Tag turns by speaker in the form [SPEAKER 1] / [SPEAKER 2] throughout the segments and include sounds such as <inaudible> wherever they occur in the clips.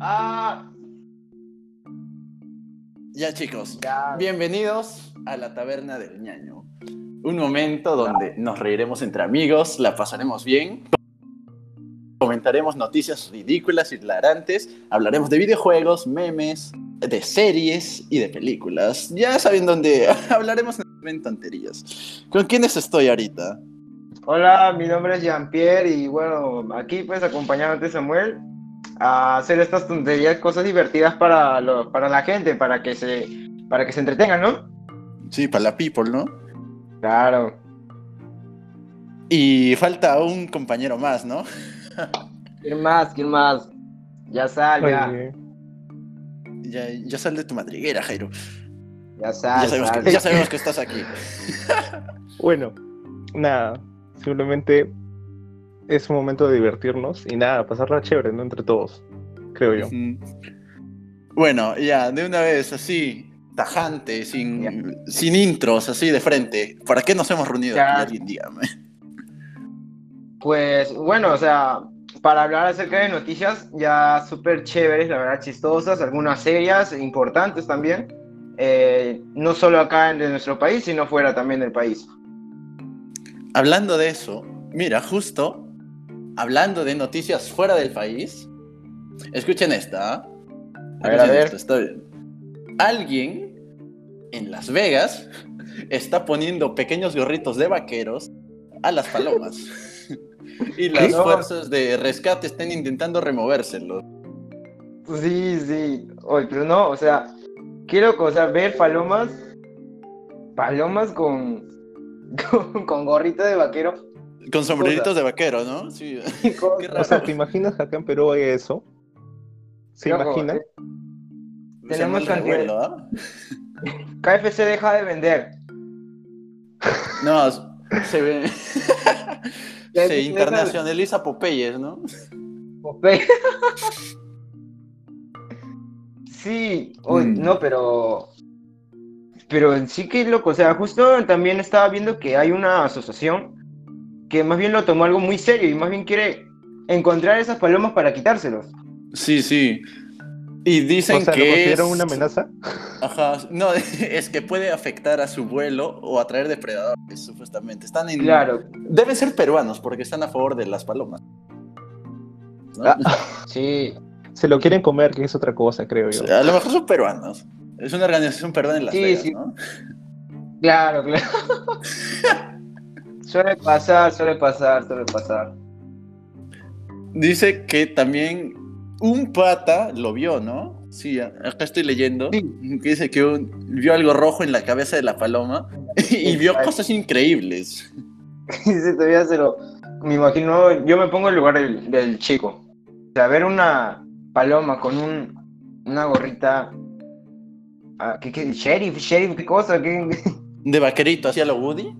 [SPEAKER 1] Ah,
[SPEAKER 2] Ya chicos,
[SPEAKER 1] Ya.
[SPEAKER 2] bienvenidos a la taberna del ñaño. Un momento donde nos reiremos entre amigos, la pasaremos bien, comentaremos noticias ridículas y hilarantes, hablaremos de videojuegos, memes, de series y de películas. Ya saben dónde <laughs> hablaremos en tonterías. ¿Con quiénes estoy ahorita?
[SPEAKER 1] Hola, mi nombre es Jean-Pierre y bueno, aquí pues acompañándote Samuel a hacer estas tonterías, cosas divertidas para, lo- para la gente, para que se para que se entretengan, ¿no?
[SPEAKER 2] Sí, para la people, ¿no?
[SPEAKER 1] Claro.
[SPEAKER 2] Y falta un compañero más, ¿no? <laughs>
[SPEAKER 1] ¿Quién más? ¿Quién más? Ya sal, ya.
[SPEAKER 2] Ya, ya sal de tu madriguera, Jairo.
[SPEAKER 1] Ya sal,
[SPEAKER 2] Ya sabemos,
[SPEAKER 1] sal.
[SPEAKER 2] que, ya sabemos que estás aquí. <laughs> <laughs>
[SPEAKER 3] Bueno, nada, simplemente es un momento de divertirnos y nada, pasarla chévere, ¿no? Entre todos, creo yo.
[SPEAKER 2] Bueno, ya, de una vez, así, tajante, sin, sin intros, así de frente. ¿Para qué nos hemos reunido
[SPEAKER 1] Ya.
[SPEAKER 2] aquí? Dígame.
[SPEAKER 1] Pues bueno, o sea, para hablar acerca de noticias ya súper chéveres, la verdad, chistosas, algunas serias, importantes también, eh, no solo acá en de nuestro país, sino fuera también del país.
[SPEAKER 2] Hablando de eso, mira, justo, hablando de noticias fuera del país, escuchen esta.
[SPEAKER 1] A ver, a
[SPEAKER 2] Escuchen
[SPEAKER 1] ver.
[SPEAKER 2] esto, está bien. Alguien en Las Vegas <laughs> está poniendo pequeños gorritos de vaqueros a las palomas. <laughs> y las
[SPEAKER 1] No.
[SPEAKER 2] fuerzas de rescate están intentando removérselos.
[SPEAKER 1] Sí, sí, Oye, pero no, o sea, quiero o sea, ver palomas, palomas con, con, con gorrito de vaquero.
[SPEAKER 2] Con sombreritos de vaquero, ¿no? Sí. <laughs>
[SPEAKER 1] con-
[SPEAKER 2] Qué
[SPEAKER 3] O sea, ¿te imaginas acá en Perú hay eso? ¿Se
[SPEAKER 1] Ojo,
[SPEAKER 3] imaginan?
[SPEAKER 1] eh, tenemos cantidad-
[SPEAKER 2] ¿ah? <laughs>
[SPEAKER 1] KFC deja de vender.
[SPEAKER 2] No, <laughs> se ve. Se internacionaliza Popeyes, ¿no?
[SPEAKER 1] Popeye. Sí, oye,
[SPEAKER 2] Mm.
[SPEAKER 1] no, pero. Pero sí que loco, o sea, justo también estaba viendo que hay una asociación que más bien lo tomó algo muy serio y más bien quiere encontrar esas palomas para quitárselos.
[SPEAKER 2] Sí, sí. Y dicen
[SPEAKER 3] o sea, ¿lo
[SPEAKER 2] que. es-
[SPEAKER 3] una amenaza?
[SPEAKER 2] Ajá. No, <laughs> es que puede afectar a su vuelo o atraer depredadores, supuestamente. Están en.
[SPEAKER 1] Claro,
[SPEAKER 2] Deben ser peruanos porque están a favor de las palomas. ¿no?
[SPEAKER 3] Ah,
[SPEAKER 1] sí.
[SPEAKER 3] Se lo quieren comer, que es otra cosa, creo yo.
[SPEAKER 2] A lo mejor son peruanos. Es una organización peruana en Las
[SPEAKER 1] Sí,
[SPEAKER 2] Vegas,
[SPEAKER 1] sí.
[SPEAKER 2] ¿no?
[SPEAKER 1] Claro, claro. <laughs> suele pasar, suele pasar, suele pasar.
[SPEAKER 2] Dice que también un pata lo vio, ¿no? Sí, acá estoy leyendo.
[SPEAKER 1] Sí.
[SPEAKER 2] Que dice que un- vio algo rojo en la cabeza de la paloma y vio cosas increíbles. <laughs>
[SPEAKER 1] Sí, todavía se lo. Me imagino, yo me pongo en el lugar del, del chico. O sea, ver una paloma con un, una gorrita. Ah, ¿qué, qué? ¿Sheriff? ¿Sheriff? ¿Qué cosa? ¿Qué?
[SPEAKER 2] De vaquerito hacia lo Woody.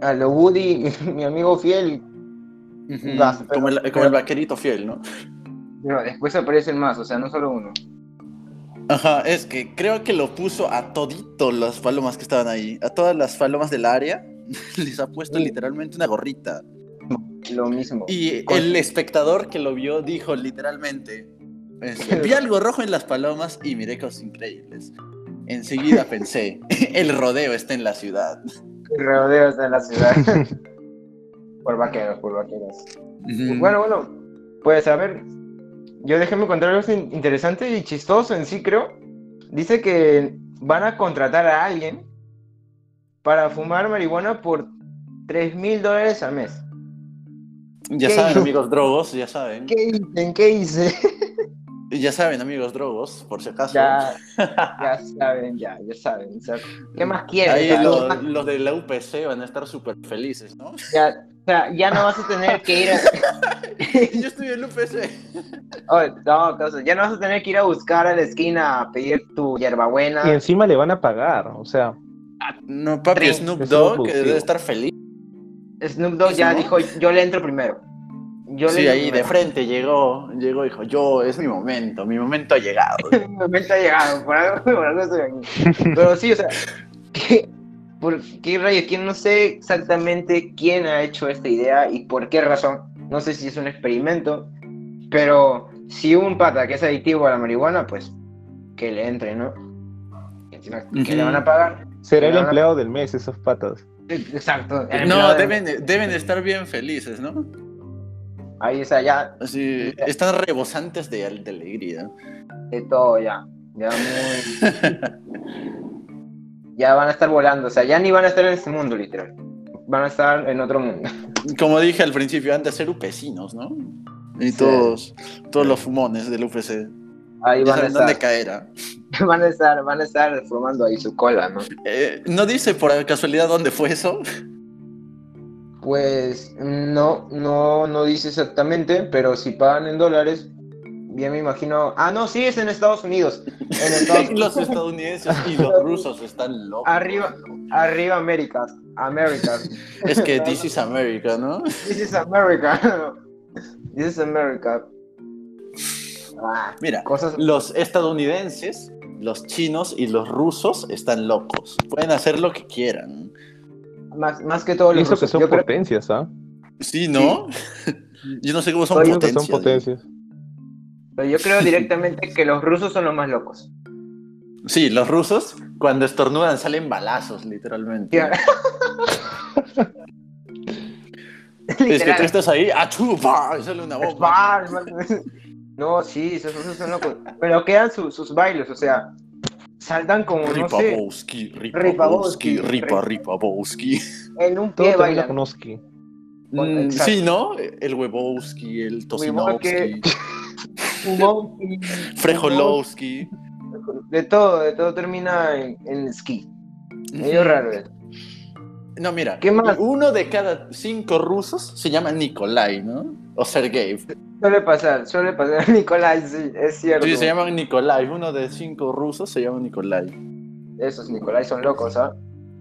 [SPEAKER 1] A lo Woody, <laughs> mi amigo fiel. Vas, pero-
[SPEAKER 2] como, el, como
[SPEAKER 1] pero-
[SPEAKER 2] el vaquerito fiel, ¿no?
[SPEAKER 1] Pero después aparecen más, o sea, no solo uno.
[SPEAKER 2] Ajá, es que creo que lo puso a todito las palomas que estaban ahí. A todas las palomas del área <laughs> les ha puesto
[SPEAKER 1] Sí.
[SPEAKER 2] literalmente una gorrita.
[SPEAKER 1] Lo mismo.
[SPEAKER 2] Y
[SPEAKER 1] Con-
[SPEAKER 2] el espectador que lo vio dijo literalmente: este, Vi algo rojo en las palomas y miré cosas increíbles. Enseguida pensé: <laughs> El rodeo está en la ciudad.
[SPEAKER 1] Rodeos en la ciudad. <laughs> por vaqueros, por vaqueros. Bueno, bueno, pues a ver, yo déjeme contar algo in- interesante y chistoso en sí, creo. Dice que van a contratar a alguien para fumar marihuana por 3 mil dólares al mes.
[SPEAKER 2] ya
[SPEAKER 1] ¿qué
[SPEAKER 2] saben,
[SPEAKER 1] hizo?
[SPEAKER 2] amigos drogos, ya saben.
[SPEAKER 1] ¿Qué hice? ¿Qué hice?
[SPEAKER 2] Ya saben, amigos drogos, por si acaso.
[SPEAKER 1] ya, <laughs> ya saben, ya, ya saben. o sea, ¿Qué más quieres?
[SPEAKER 2] Ahí lo- los de la UPC van a estar súper felices, ¿no? <laughs>
[SPEAKER 1] ya, o sea, ya no vas a tener que ir a... <laughs>
[SPEAKER 2] Yo estoy en UPC.
[SPEAKER 1] Oye, no, cosa, ya no vas a tener que ir a buscar a la esquina a pedir tu hierbabuena.
[SPEAKER 3] Y encima le van a pagar, o sea,
[SPEAKER 2] No, papi. Snoop
[SPEAKER 3] Es
[SPEAKER 2] Dogg debe estar feliz.
[SPEAKER 1] Snoop Dogg ya dijo, yo le entro primero. Yo
[SPEAKER 2] sí,
[SPEAKER 1] le
[SPEAKER 2] ahí de frente llegó, llegó y dijo, yo, es mi momento, mi momento ha llegado. <laughs>
[SPEAKER 1] Mi momento ha llegado, por algo, <laughs> por algo estoy aquí. <laughs> Pero sí, o sea, que ¿por qué rayos? ¿Quién no sé exactamente quién ha hecho esta idea y por qué razón? No sé si es un experimento, pero si un pata que es adictivo a la marihuana, pues que le entre, ¿no? Encima, que le van a pagar.
[SPEAKER 3] Será el empleado del mes, esos patas.
[SPEAKER 1] Exacto.
[SPEAKER 2] No, deben, deben estar bien felices, ¿no?
[SPEAKER 1] Ahí está, ya,
[SPEAKER 2] Así, están rebosantes de, de alegría.
[SPEAKER 1] de todo, ya. Ya muy. <laughs> ya van a estar volando, o sea, ya ni van a estar en este mundo, literal. Van a estar en otro mundo. <laughs>
[SPEAKER 2] Como dije al principio, han de ser upecinos, ¿no? Y
[SPEAKER 1] Sí.
[SPEAKER 2] todos, todos los fumones del UPC.
[SPEAKER 1] Ahí van a
[SPEAKER 2] dónde
[SPEAKER 1] estar.
[SPEAKER 2] caer. ¿ah? <laughs>
[SPEAKER 1] Van a estar, van a estar formando ahí su cola, ¿no?
[SPEAKER 2] Eh, ¿No dice por casualidad dónde fue eso?
[SPEAKER 1] Pues no, no, no dice exactamente, pero si pagan en dólares, bien me imagino. Ah, no, sí, es en Estados Unidos. En <laughs> Estados
[SPEAKER 2] los estadounidenses y los rusos están locos.
[SPEAKER 1] Arriba, arriba, Américas. Américas.
[SPEAKER 2] Es que this is America, ¿no?
[SPEAKER 1] This is America. This is America. Ah,
[SPEAKER 2] Mira,
[SPEAKER 1] cosas.
[SPEAKER 2] los estadounidenses, los chinos y los rusos están locos. Pueden hacer lo que quieran.
[SPEAKER 1] Más, más que todo los
[SPEAKER 3] Pienso que
[SPEAKER 1] rusos.
[SPEAKER 3] son
[SPEAKER 1] Yo creo-
[SPEAKER 3] potencias, ¿ah?
[SPEAKER 2] Sí, ¿no? <laughs> Yo no sé cómo son potencias.
[SPEAKER 3] son potencias.
[SPEAKER 1] pero yo creo directamente que los rusos son los más locos.
[SPEAKER 2] Sí, los rusos cuando estornudan salen balazos, literalmente. <laughs> Es que tú estás ahí, ¡achú! ¡pah! y sale una bomba. <laughs>
[SPEAKER 1] No, sí, esos rusos son locos. Pero quedan su- sus bailes, o sea, saltan como, no sé,
[SPEAKER 2] Ripabowski,
[SPEAKER 1] Ripabowski,
[SPEAKER 2] Ripabowski, Ripa, Ripabowski.
[SPEAKER 1] en un
[SPEAKER 3] Todo
[SPEAKER 1] pie bailan.
[SPEAKER 2] Mm. Sí, ¿no? El Webowski, el
[SPEAKER 1] y- <laughs>
[SPEAKER 2] Frejolowski.
[SPEAKER 1] De todo, de todo termina en, en ski. Medio raro. eh.
[SPEAKER 2] No, mira,
[SPEAKER 1] ¿Qué más?
[SPEAKER 2] uno de cada cinco rusos se llama Nikolai, ¿no? O Sergei.
[SPEAKER 1] Suele pasar, suele pasar. <laughs> Nicolás, sí, es cierto.
[SPEAKER 2] Sí, se llaman Nikolai. Uno de cinco rusos se llama Nikolai.
[SPEAKER 1] Esos Nicolás son locos, ¿ah?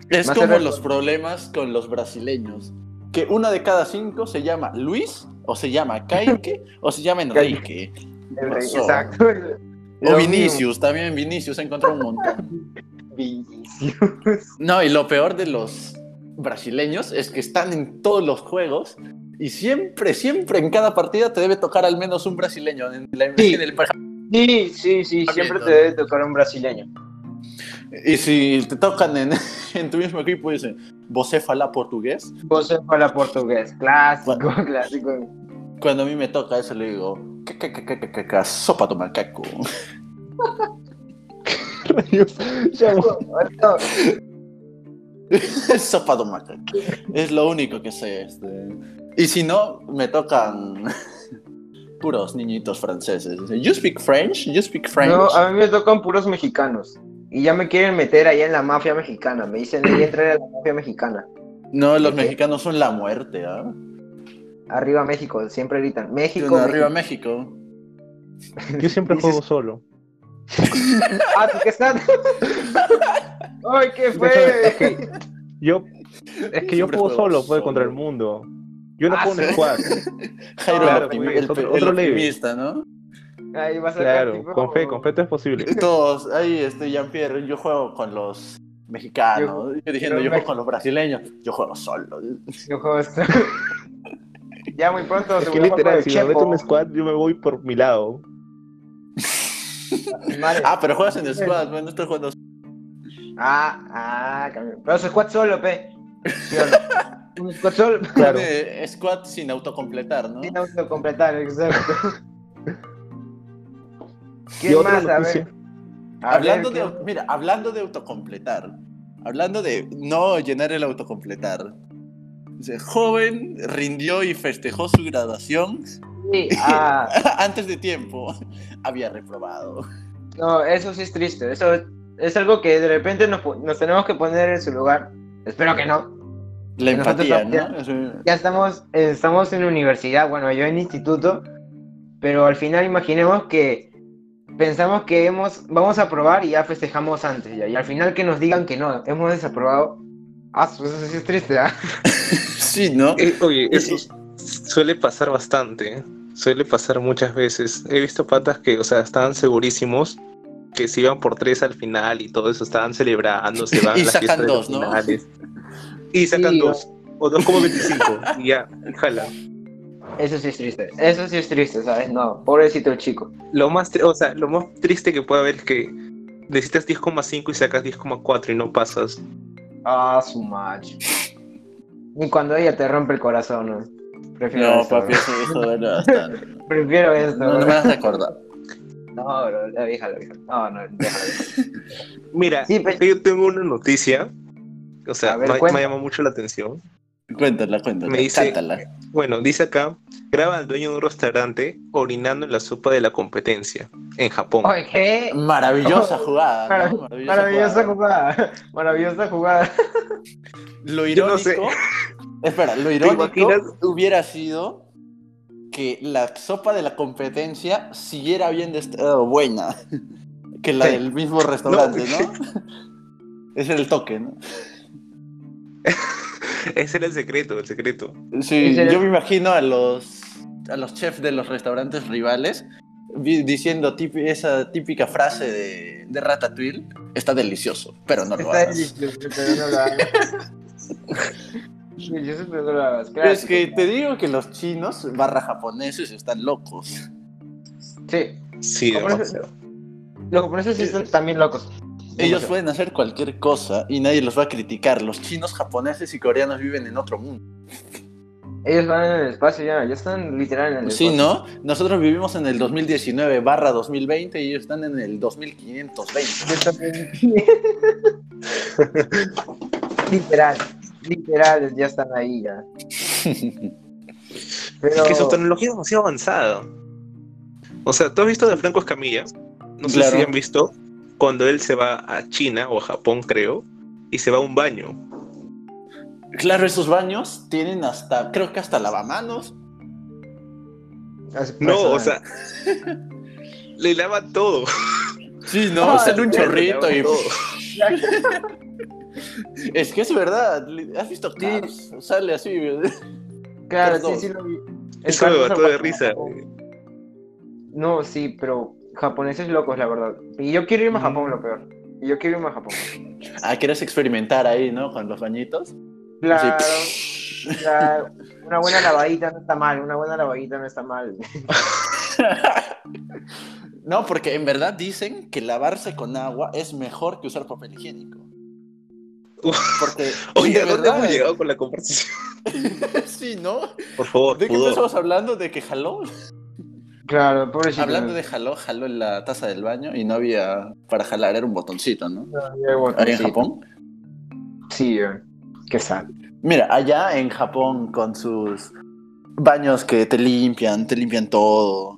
[SPEAKER 2] Es
[SPEAKER 1] Más
[SPEAKER 2] como los problemas con los brasileños. Que uno de cada cinco se llama Luis, o se llama Kaique, <laughs> o se llama Enrique. Pasó.
[SPEAKER 1] exacto.
[SPEAKER 2] O Vinicius, también Vinicius encontró un montón. <laughs>
[SPEAKER 1] Vinicius.
[SPEAKER 2] No, y lo peor de los brasileños es que están en todos los juegos y siempre, siempre en cada partida te debe tocar al menos un brasileño en, la-
[SPEAKER 1] Sí.
[SPEAKER 2] en el
[SPEAKER 1] Sí, sí, siempre te debe tocar un brasileño.
[SPEAKER 2] Y si te tocan en, <laughs> en tu mismo equipo, dicen, ¿você fala portugués?
[SPEAKER 1] José para portugués, clásico,
[SPEAKER 2] Bueno.
[SPEAKER 1] clásico.
[SPEAKER 2] Cuando a mí me toca eso, le digo, "Ca, ca, ca, ca, ca, ca, ca, sopa de macaco. <laughs> <laughs> De macaco. Es lo único que sé. Este. Y si no, me tocan <laughs> puros niñitos franceses. Dicen, ¿You speak French? ¿You speak French?
[SPEAKER 1] No, a mí me tocan puros mexicanos. Y ya me quieren meter ahí en la mafia mexicana. Me dicen, ahí entra en la mafia mexicana.
[SPEAKER 2] No, los
[SPEAKER 1] ¿Qué?
[SPEAKER 2] mexicanos son la muerte, ¿ah?
[SPEAKER 1] Arriba México, siempre gritan. México.
[SPEAKER 2] No, arriba
[SPEAKER 1] México.
[SPEAKER 2] México.
[SPEAKER 3] Yo siempre <laughs> juego solo. <laughs>
[SPEAKER 1] Ah, ¿tú qué estás? <laughs> ¡Ay, qué
[SPEAKER 3] Es
[SPEAKER 1] fue!
[SPEAKER 3] que yo, es que yo juego solo,
[SPEAKER 2] solo.
[SPEAKER 3] contra el mundo. Yo no
[SPEAKER 1] Ah,
[SPEAKER 3] puedo en
[SPEAKER 1] sí.
[SPEAKER 3] squad. <laughs>
[SPEAKER 2] Jairo
[SPEAKER 1] Claro,
[SPEAKER 2] el,
[SPEAKER 3] pues,
[SPEAKER 2] el,
[SPEAKER 3] otro-
[SPEAKER 2] el
[SPEAKER 3] otro leve.
[SPEAKER 2] optimista, ¿no?
[SPEAKER 1] Ahí vas a
[SPEAKER 3] Claro,
[SPEAKER 1] tipo,
[SPEAKER 3] con fe, con fe todo es posible.
[SPEAKER 2] Todos, ahí este Jean-Pierre, yo juego con los mexicanos. Yo, diciendo,
[SPEAKER 1] yo
[SPEAKER 2] yo
[SPEAKER 1] me-
[SPEAKER 2] juego con los brasileños, yo juego solo.
[SPEAKER 1] Yo juego esto. ya muy pronto
[SPEAKER 3] Es que literal,
[SPEAKER 1] el
[SPEAKER 3] si me meto en squad, yo me voy por mi lado.
[SPEAKER 2] Ah, pero juegas en squad, no estoy jugando.
[SPEAKER 1] Ah, ah, cambio. Pero su squad solo, pe. ¿Sí o no? <laughs> Un squad solo.
[SPEAKER 3] Claro. <laughs>
[SPEAKER 2] Pone squad sin autocompletar, ¿no?
[SPEAKER 1] Sin autocompletar, exacto. <laughs> ¿Qué más? A ver. A
[SPEAKER 2] Hablando
[SPEAKER 1] ver,
[SPEAKER 2] de,
[SPEAKER 1] ¿qué-
[SPEAKER 2] mira, hablando de autocompletar, hablando de no llenar el autocompletar. dice, Joven rindió y festejó su graduación
[SPEAKER 1] Sí, ah, <laughs>
[SPEAKER 2] antes de tiempo. Había reprobado.
[SPEAKER 1] no, eso sí es triste. Eso es algo que de repente nos, po- nos tenemos que poner en su lugar. Espero que no.
[SPEAKER 2] La
[SPEAKER 1] Nosotros
[SPEAKER 2] empatía,
[SPEAKER 1] también.
[SPEAKER 2] ¿no? Eso-
[SPEAKER 1] Ya estamos, eh, estamos en universidad, bueno, yo en instituto, pero al final imaginemos que pensamos que hemos, vamos a aprobar y ya festejamos antes, ya, y al final que nos digan que no, hemos desaprobado. Ah, eso sí es triste, ¿ah? <laughs>
[SPEAKER 2] Sí, ¿no?
[SPEAKER 3] Eh, oye, eso suele pasar bastante. Suele pasar muchas veces. He visto patas que, o sea, estaban segurísimos que se iban por tres al final y todo eso, estaban celebrando, <laughs> se van
[SPEAKER 2] Y
[SPEAKER 3] a la
[SPEAKER 2] sacan dos, ¿no?
[SPEAKER 3] finales. Y sacan
[SPEAKER 1] Sí,
[SPEAKER 3] dos, o dos como 25, y ya, jala.
[SPEAKER 1] Eso sí es triste. Eso sí es triste, ¿sabes? No, pobrecito el chico.
[SPEAKER 3] Lo más, o sea, lo más triste que puede haber es que necesitas 10,5 y sacas 10,4 y no pasas.
[SPEAKER 1] Ah, su macho. Y cuando ella te rompe el corazón, ¿no? Prefiero
[SPEAKER 2] No,
[SPEAKER 1] eso,
[SPEAKER 2] papi,
[SPEAKER 1] bro. <laughs>
[SPEAKER 2] eso, duele bastante.
[SPEAKER 1] Prefiero esto.
[SPEAKER 2] No, no me vas a recordar.
[SPEAKER 1] No, bro, la vieja, la vieja. No, no, déjala.
[SPEAKER 3] Mira,
[SPEAKER 1] Sí, pues-
[SPEAKER 3] yo tengo una noticia, o sea,
[SPEAKER 1] ver,
[SPEAKER 3] me, me llama mucho la atención.
[SPEAKER 2] Cuéntala, cuéntala.
[SPEAKER 3] Me dice-
[SPEAKER 2] Cántala.
[SPEAKER 3] Bueno, dice acá, graba al dueño de un restaurante orinando en la sopa de la competencia en Japón.
[SPEAKER 1] Oye, ¿qué?
[SPEAKER 2] Maravillosa jugada.
[SPEAKER 1] Marav-
[SPEAKER 2] ¿no? Maravillosa,
[SPEAKER 1] Maravillosa
[SPEAKER 2] jugada.
[SPEAKER 1] jugada. Maravillosa jugada.
[SPEAKER 2] Lo
[SPEAKER 3] Yo
[SPEAKER 2] irónico.
[SPEAKER 3] no sé.
[SPEAKER 2] Espera, lo irónico hubiera sido que la sopa de la competencia siguiera habiendo estado buena <laughs> que la
[SPEAKER 1] Sí.
[SPEAKER 2] del mismo restaurante, ¿no? <laughs> Ese era el toque, ¿no? <laughs>
[SPEAKER 3] Ese era el secreto, el secreto.
[SPEAKER 2] Sí, yo me imagino a los, a los chefs de los restaurantes rivales diciendo esa típica frase de, de Ratatouille, está delicioso, pero no lo
[SPEAKER 1] Está
[SPEAKER 2] hagas.
[SPEAKER 1] delicioso, pero no lo hagas.
[SPEAKER 2] Es que te digo que los chinos barra japoneses están locos.
[SPEAKER 1] Sí,
[SPEAKER 3] Sí,
[SPEAKER 1] ¿Cómo
[SPEAKER 3] demasiado.
[SPEAKER 1] los japoneses sí están también locos.
[SPEAKER 2] Ellos
[SPEAKER 1] Demasiado.
[SPEAKER 2] pueden hacer cualquier cosa y nadie los va a criticar. Los chinos, japoneses y coreanos viven en otro mundo.
[SPEAKER 1] Ellos van en el espacio ya, ya están literal en el
[SPEAKER 2] Sí,
[SPEAKER 1] espacio.
[SPEAKER 2] ¿no? Nosotros vivimos en el 2019 barra 2020 y ellos están en el 2520.
[SPEAKER 1] Yo también. <laughs> literal, literal, ya están ahí ya. Pero...
[SPEAKER 3] Es que su tecnología es demasiado avanzada. O sea, ¿tú has visto de Franco Escamilla? No sé si han visto cuando él se va a China o a Japón, creo, y se va a un baño.
[SPEAKER 2] Claro, esos baños tienen hasta, creo que hasta lavamanos.
[SPEAKER 3] No, o sea, <laughs> le lava todo.
[SPEAKER 2] Sí, ¿no?
[SPEAKER 1] Ah,
[SPEAKER 2] Sale un chorrito y... <laughs> Es que es verdad. ¿Has visto
[SPEAKER 1] Sí.
[SPEAKER 2] Cars? Sale así.
[SPEAKER 1] Claro, sí, sí lo vi. El
[SPEAKER 3] Eso me
[SPEAKER 1] Carlos
[SPEAKER 3] mató de risa.
[SPEAKER 1] No, sí, pero japoneses locos, la verdad. Y yo quiero irme a Japón, lo peor. Y yo quiero irme a Japón.
[SPEAKER 2] Ah, ¿quieres experimentar ahí, no? Con los bañitos.
[SPEAKER 1] Claro,
[SPEAKER 2] Así,
[SPEAKER 1] claro, una buena lavadita no está mal, una buena lavadita no está mal. <laughs>
[SPEAKER 2] No, porque en verdad dicen que lavarse con agua es mejor que usar papel higiénico. Porque, <laughs>
[SPEAKER 3] Oye, ¿a dónde hemos llegado con la conversación? <laughs>
[SPEAKER 2] sí, ¿no?
[SPEAKER 3] Por favor,
[SPEAKER 2] ¿De qué empezamos hablando? ¿De que jaló?
[SPEAKER 1] Claro, pobrecito.
[SPEAKER 2] Hablando de jaló, jaló en la taza del baño y no había para jalar, era un botoncito, ¿no?
[SPEAKER 1] No,
[SPEAKER 2] Ahí en
[SPEAKER 1] sí.
[SPEAKER 2] Japón.
[SPEAKER 1] Sí, eh, qué sad.
[SPEAKER 2] Mira, allá en Japón con sus baños que te limpian, te limpian todo.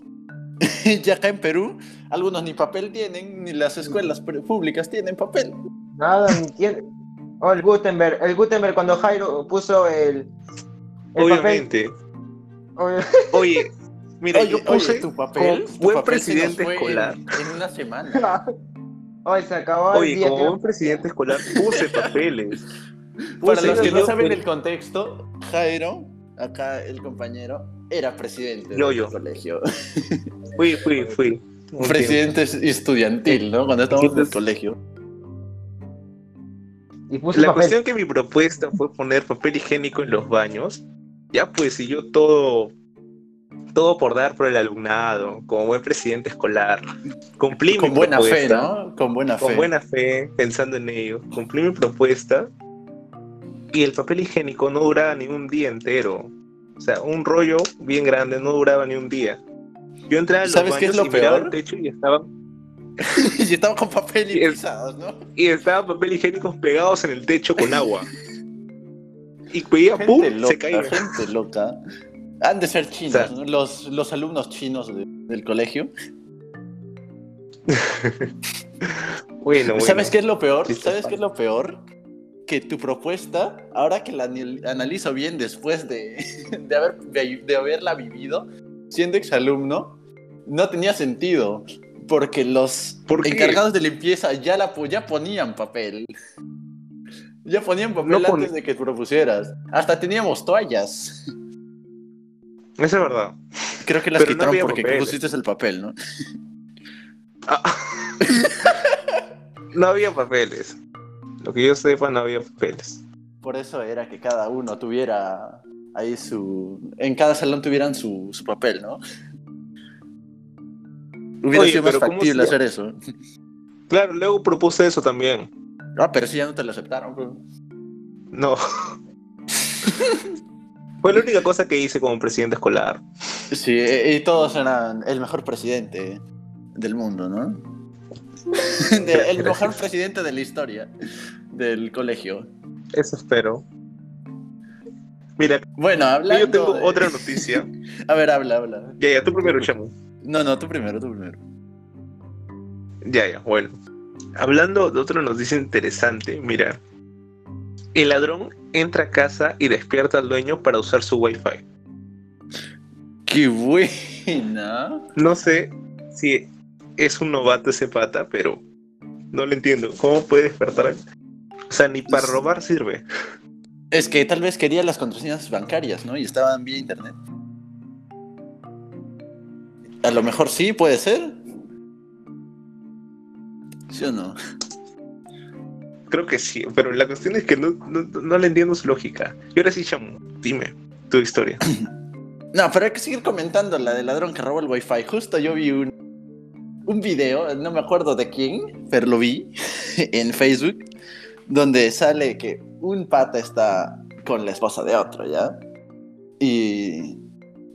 [SPEAKER 2] <laughs> y acá en Perú, algunos ni papel tienen, ni las escuelas públicas tienen papel.
[SPEAKER 1] Nada, ni tiene. Oh, el Gutenberg, el Gutenberg cuando Jairo puso el. el
[SPEAKER 3] Obviamente.
[SPEAKER 1] papel-
[SPEAKER 3] Oye, mira,
[SPEAKER 2] oye,
[SPEAKER 3] yo puse
[SPEAKER 2] oye, tu papel,
[SPEAKER 3] como
[SPEAKER 2] tu
[SPEAKER 3] buen
[SPEAKER 2] papel
[SPEAKER 3] presidente
[SPEAKER 2] en-
[SPEAKER 3] escolar.
[SPEAKER 2] En, una semana. <laughs>
[SPEAKER 1] Oye, se acabó el día
[SPEAKER 3] como
[SPEAKER 1] que-
[SPEAKER 3] buen presidente escolar, puse papeles.
[SPEAKER 2] Para los que no saben el contexto, Jairo, acá el compañero, era presidente
[SPEAKER 3] Yo,
[SPEAKER 2] del colegio.
[SPEAKER 3] Fui, fui, fui. Un
[SPEAKER 2] presidente estudiantil, ¿no? Cuando estábamos en el colegio.
[SPEAKER 1] Y
[SPEAKER 3] La
[SPEAKER 1] papel.
[SPEAKER 3] cuestión que mi propuesta fue poner papel higiénico en los baños. Ya pues, si yo todo, todo por dar por el alumnado, como buen presidente escolar, cumplí
[SPEAKER 2] Con
[SPEAKER 3] mi
[SPEAKER 2] buena fe, ¿no? Con buena fe.
[SPEAKER 3] Con buena fe, pensando en ello, cumplí mi propuesta y el papel higiénico no duraba ni un día entero. O sea, un rollo bien grande no duraba ni un día. Yo entraba a los
[SPEAKER 2] ¿Sabes qué es
[SPEAKER 3] baños
[SPEAKER 2] lo
[SPEAKER 3] y miraba
[SPEAKER 2] peor?
[SPEAKER 3] el techo y estaba <laughs>
[SPEAKER 2] y estaba con papel y
[SPEAKER 3] Y
[SPEAKER 2] pisados, ¿no?
[SPEAKER 3] y estaban papel higiénicos pegados en el techo con agua. Y veía, ¡pum!
[SPEAKER 2] Gente loca,
[SPEAKER 3] se caía.
[SPEAKER 2] gente loca. Han de ser chinos,
[SPEAKER 3] O sea-
[SPEAKER 2] ¿no? Los, los alumnos chinos de- del colegio. <laughs>
[SPEAKER 3] Bueno, bueno.
[SPEAKER 2] ¿Sabes qué es lo peor? ¿Sabes qué es lo peor? Que tu propuesta, ahora que la anal- analizo bien después de, <laughs> de, haber, de, de haberla vivido, siendo exalumno, no tenía sentido. Porque los encargados de limpieza ya, la, ya ponían papel. Ya ponían papel
[SPEAKER 3] No pon-
[SPEAKER 2] antes de que propusieras. Hasta teníamos toallas.
[SPEAKER 3] Eso es verdad.
[SPEAKER 2] Creo que las
[SPEAKER 3] Pero no
[SPEAKER 2] quitaron
[SPEAKER 3] había
[SPEAKER 2] porque pusiste el papel, ¿no?
[SPEAKER 3] Ah, <laughs> No había papeles. Lo que yo sepa, no había papeles.
[SPEAKER 2] Por eso era que cada uno tuviera ahí su. En cada salón tuvieran su, su papel, ¿no? Hubiera
[SPEAKER 3] Oye,
[SPEAKER 2] sido más
[SPEAKER 3] pero ¿cómo
[SPEAKER 2] factible hacer eso.
[SPEAKER 3] Claro, luego propuse eso también.
[SPEAKER 2] Ah, pero si ya no te lo aceptaron. pues.
[SPEAKER 3] No. <laughs> Fue la única cosa que hice como presidente escolar.
[SPEAKER 2] Sí, y y todos eran el mejor presidente del mundo, ¿no? <laughs> De- el mejor presidente de la historia del colegio.
[SPEAKER 3] Eso espero. Mira,
[SPEAKER 2] Bueno, hablando.
[SPEAKER 3] yo tengo
[SPEAKER 2] de-
[SPEAKER 3] otra noticia. <laughs>
[SPEAKER 2] A ver, habla, habla.
[SPEAKER 3] Ya, ya, tú primero, Chamu.
[SPEAKER 2] No, no, tú primero, tú primero.
[SPEAKER 3] Ya, ya, bueno. Hablando de otra noticia interesante, mira. El ladrón entra a casa y despierta al dueño para usar su wifi.
[SPEAKER 2] ¡Qué buena!
[SPEAKER 3] No sé si es un novato ese pata, pero no lo entiendo. ¿Cómo puede despertar? O sea, ni para robar sirve.
[SPEAKER 2] Es que tal vez quería las contraseñas bancarias, ¿no? Y estaban vía internet. A lo mejor sí, puede ser. ¿Sí o no?
[SPEAKER 3] Creo que sí, pero la cuestión es que no, no, no le entiendo su lógica. Y ahora sí, Chamu, dime tu historia. <clears throat>
[SPEAKER 2] No, pero hay que seguir comentando la del ladrón que robó el wifi. Justo yo vi un, un video, no me acuerdo de quién, pero lo vi <laughs> en Facebook, donde sale que un pata está con la esposa de otro, ¿ya? Y,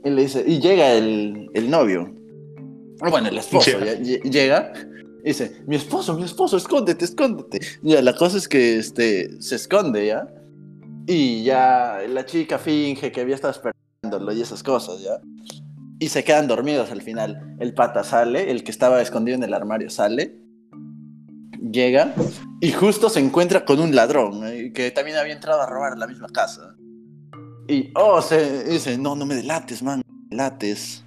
[SPEAKER 2] y le dice, y llega el, el novio. Ah, Bueno, el esposo,
[SPEAKER 3] Ya.
[SPEAKER 2] ¿ya? Lle- llega y dice, mi esposo, mi esposo, escóndete, escóndete. Ya, la cosa es que este, se esconde, ¿ya? Y ya la chica finge que había estado esperándolo y esas cosas, ¿ya? Y se quedan dormidos al final. El pata sale, el que estaba escondido en el armario sale, llega y justo se encuentra con un ladrón ¿eh? que también había entrado a robar la misma casa. Y, oh, se dice, no, no me delates, man, no me delates.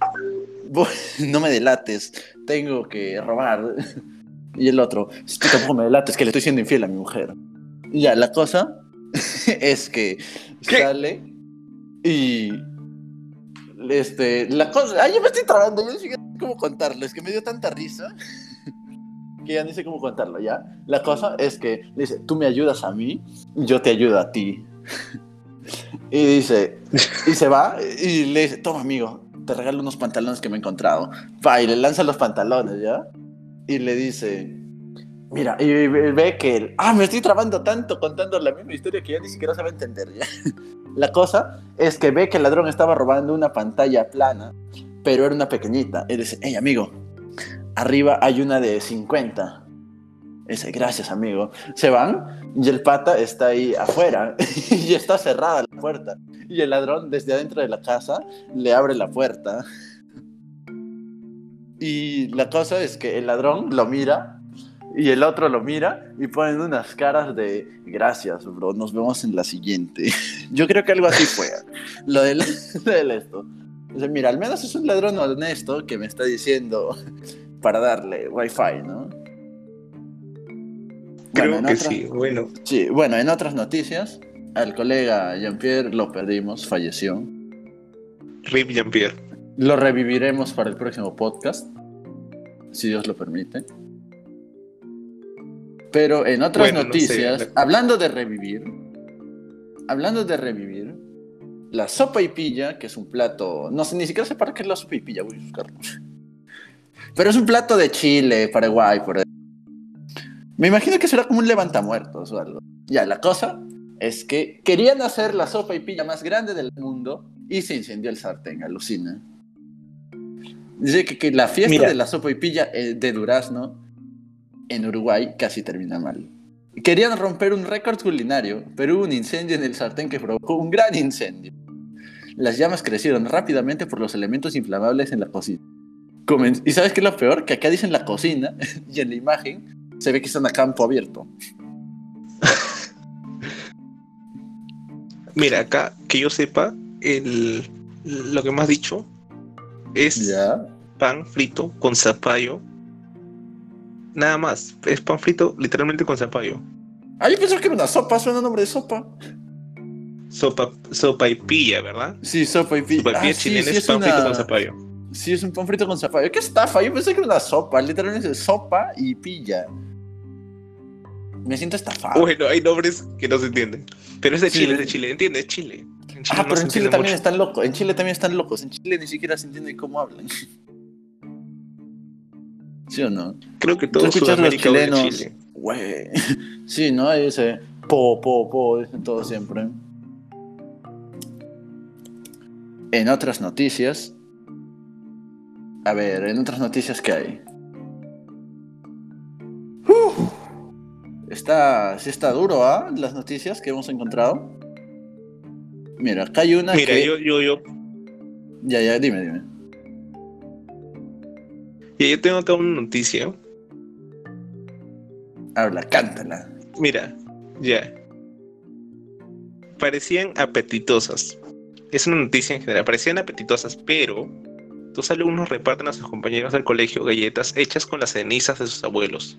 [SPEAKER 2] Voy- <laughs> No me delates, tengo que robar. <laughs> Y el otro, tú tampoco me delates, que le estoy siendo infiel a mi mujer. Y ya, la cosa <laughs> es que
[SPEAKER 3] ¿Qué?
[SPEAKER 2] sale y este, la cosa, ay, yo me estoy trabando, yo no sé cómo contarlo, es que me dio tanta risa que ya no sé cómo contarlo, ¿ya? La cosa es que le dice, tú me ayudas a mí, yo te ayudo a ti. Y dice, y se va y le dice, toma amigo, te regalo unos pantalones que me he encontrado. Va y le lanza los pantalones, ¿ya? Y le dice, mira, y ve que, ah, me estoy trabando tanto contando la misma historia que ya ni siquiera sabe entender, ¿ya? <laughs> La cosa es que ve que el ladrón estaba robando una pantalla plana, pero era una pequeñita. Y dice, hey amigo, arriba hay una de 50. Dice, gracias amigo. Se van y el pata está ahí afuera <laughs> y está cerrada la puerta. Y el ladrón desde adentro de la casa le abre la puerta. Y la cosa es que el ladrón lo mira y el otro lo mira y ponen unas caras de gracias, bro, nos vemos en la siguiente. <laughs> Yo creo que algo así fue. <laughs> Lo del, esto. Dice, mira, al menos es un ladrón honesto que me está diciendo para darle wifi, ¿no?
[SPEAKER 3] Creo
[SPEAKER 2] Bueno,
[SPEAKER 3] que sí. Bueno,
[SPEAKER 2] Sí, bueno, en otras noticias, al colega Jean-Pierre lo perdimos, falleció.
[SPEAKER 3] Rip Jean-Pierre.
[SPEAKER 2] Lo reviviremos para el próximo podcast, si Dios lo permite. Pero en otras
[SPEAKER 3] Bueno, no sé,
[SPEAKER 2] noticias,
[SPEAKER 3] la-
[SPEAKER 2] hablando de revivir, hablando de revivir, la sopa y pilla, que es un plato, no sé, ni siquiera sé para qué es la sopa y pilla, voy a buscarlo. Pero es un plato de Chile, Paraguay, por ahí. Me imagino que será como un levantamuertos o algo. Ya, la cosa es que querían hacer la sopa y pilla más grande del mundo y se incendió el sartén, alucina. Dice que, que la fiesta
[SPEAKER 3] Mira.
[SPEAKER 2] de la sopa y pilla eh, de Durazno en Uruguay casi termina mal. Querían romper un récord culinario, pero hubo un incendio en el sartén que provocó un gran incendio. Las llamas crecieron rápidamente por los elementos inflamables en la cocina. Comen- ¿Y sabes qué es lo peor? Que acá dicen la cocina <laughs> y en la imagen se ve que están a campo abierto.
[SPEAKER 3] Mira, acá, que yo sepa, el, lo que me has dicho es
[SPEAKER 2] Ya.
[SPEAKER 3] pan frito con zapallo. Nada más. Es pan frito literalmente con zapallo.
[SPEAKER 2] Ah, yo pensaba que era una sopa, suena nombre de sopa.
[SPEAKER 3] Sopa, sopa y pilla, ¿verdad?
[SPEAKER 2] Sí, sopa y pilla.
[SPEAKER 3] Sopa y
[SPEAKER 2] Ah,
[SPEAKER 3] pilla
[SPEAKER 2] sí,
[SPEAKER 3] chilena
[SPEAKER 2] sí,
[SPEAKER 3] es
[SPEAKER 2] es
[SPEAKER 3] pan frito con zapallo.
[SPEAKER 2] Sí, es un pan frito con zapallo. ¿Qué estafa? Yo pensé que era una sopa. Literalmente es sopa y pilla. Me siento estafado.
[SPEAKER 3] Bueno, hay nombres que no se entienden. Pero es de
[SPEAKER 2] Sí.
[SPEAKER 3] Chile, es de Chile, ¿entiendes? Chile. En Chile
[SPEAKER 2] ah,
[SPEAKER 3] no
[SPEAKER 2] pero en Chile también
[SPEAKER 3] mucho.
[SPEAKER 2] están locos. En Chile también están locos. En Chile ni siquiera se entiende cómo hablan. <laughs> ¿Sí o no?
[SPEAKER 3] Creo que
[SPEAKER 2] Tú
[SPEAKER 3] todo
[SPEAKER 2] escuchas los chilenos.
[SPEAKER 3] Chile.
[SPEAKER 2] Güey. <laughs> Sí, ¿no? Ahí Ese po, po, po, dicen todo siempre. En otras noticias. A ver, en otras noticias que hay. Está, sí está duro, ¿ah? Las noticias que hemos encontrado. Mira, acá hay una
[SPEAKER 3] Mira,
[SPEAKER 2] que...
[SPEAKER 3] yo, yo, yo,
[SPEAKER 2] Ya, ya, dime, dime.
[SPEAKER 3] ya, yo tengo acá una noticia.
[SPEAKER 2] Habla, cántala.
[SPEAKER 3] Mira, ya. Parecían apetitosas. Es una noticia en general. Parecían apetitosas, pero dos alumnos reparten a sus compañeros del colegio galletas hechas con las cenizas de sus abuelos.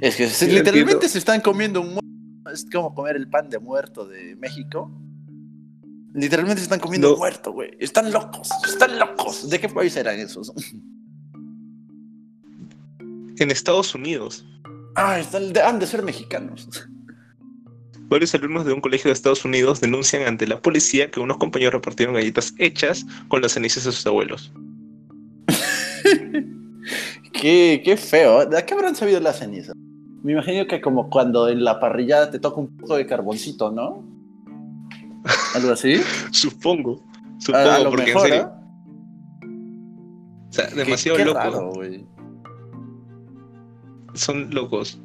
[SPEAKER 2] Es que se-
[SPEAKER 3] Sí,
[SPEAKER 2] literalmente se están comiendo un muerto. Es como comer el pan de muerto de México. Literalmente se están comiendo
[SPEAKER 3] No.
[SPEAKER 2] un muerto, güey. Están locos, están locos. ¿De qué país eran esos?
[SPEAKER 3] En Estados Unidos,
[SPEAKER 2] Ah, están, de- han de ser mexicanos.
[SPEAKER 3] varios alumnos de un colegio de Estados Unidos denuncian ante la policía que unos compañeros repartieron galletas hechas con las cenizas de sus abuelos. <laughs>
[SPEAKER 2] Qué, qué feo. ¿De qué habrán sabido las cenizas? Me imagino que como cuando en la parrillada te toca un poco de carboncito, ¿no? Algo así.
[SPEAKER 3] Supongo. <laughs> Supongo,
[SPEAKER 2] a lo
[SPEAKER 3] porque
[SPEAKER 2] mejor,
[SPEAKER 3] en serio.
[SPEAKER 2] ¿ah?
[SPEAKER 3] O sea,
[SPEAKER 2] Qué-
[SPEAKER 3] demasiado
[SPEAKER 2] qué
[SPEAKER 3] locos.
[SPEAKER 2] raro, güey.
[SPEAKER 3] Son locos.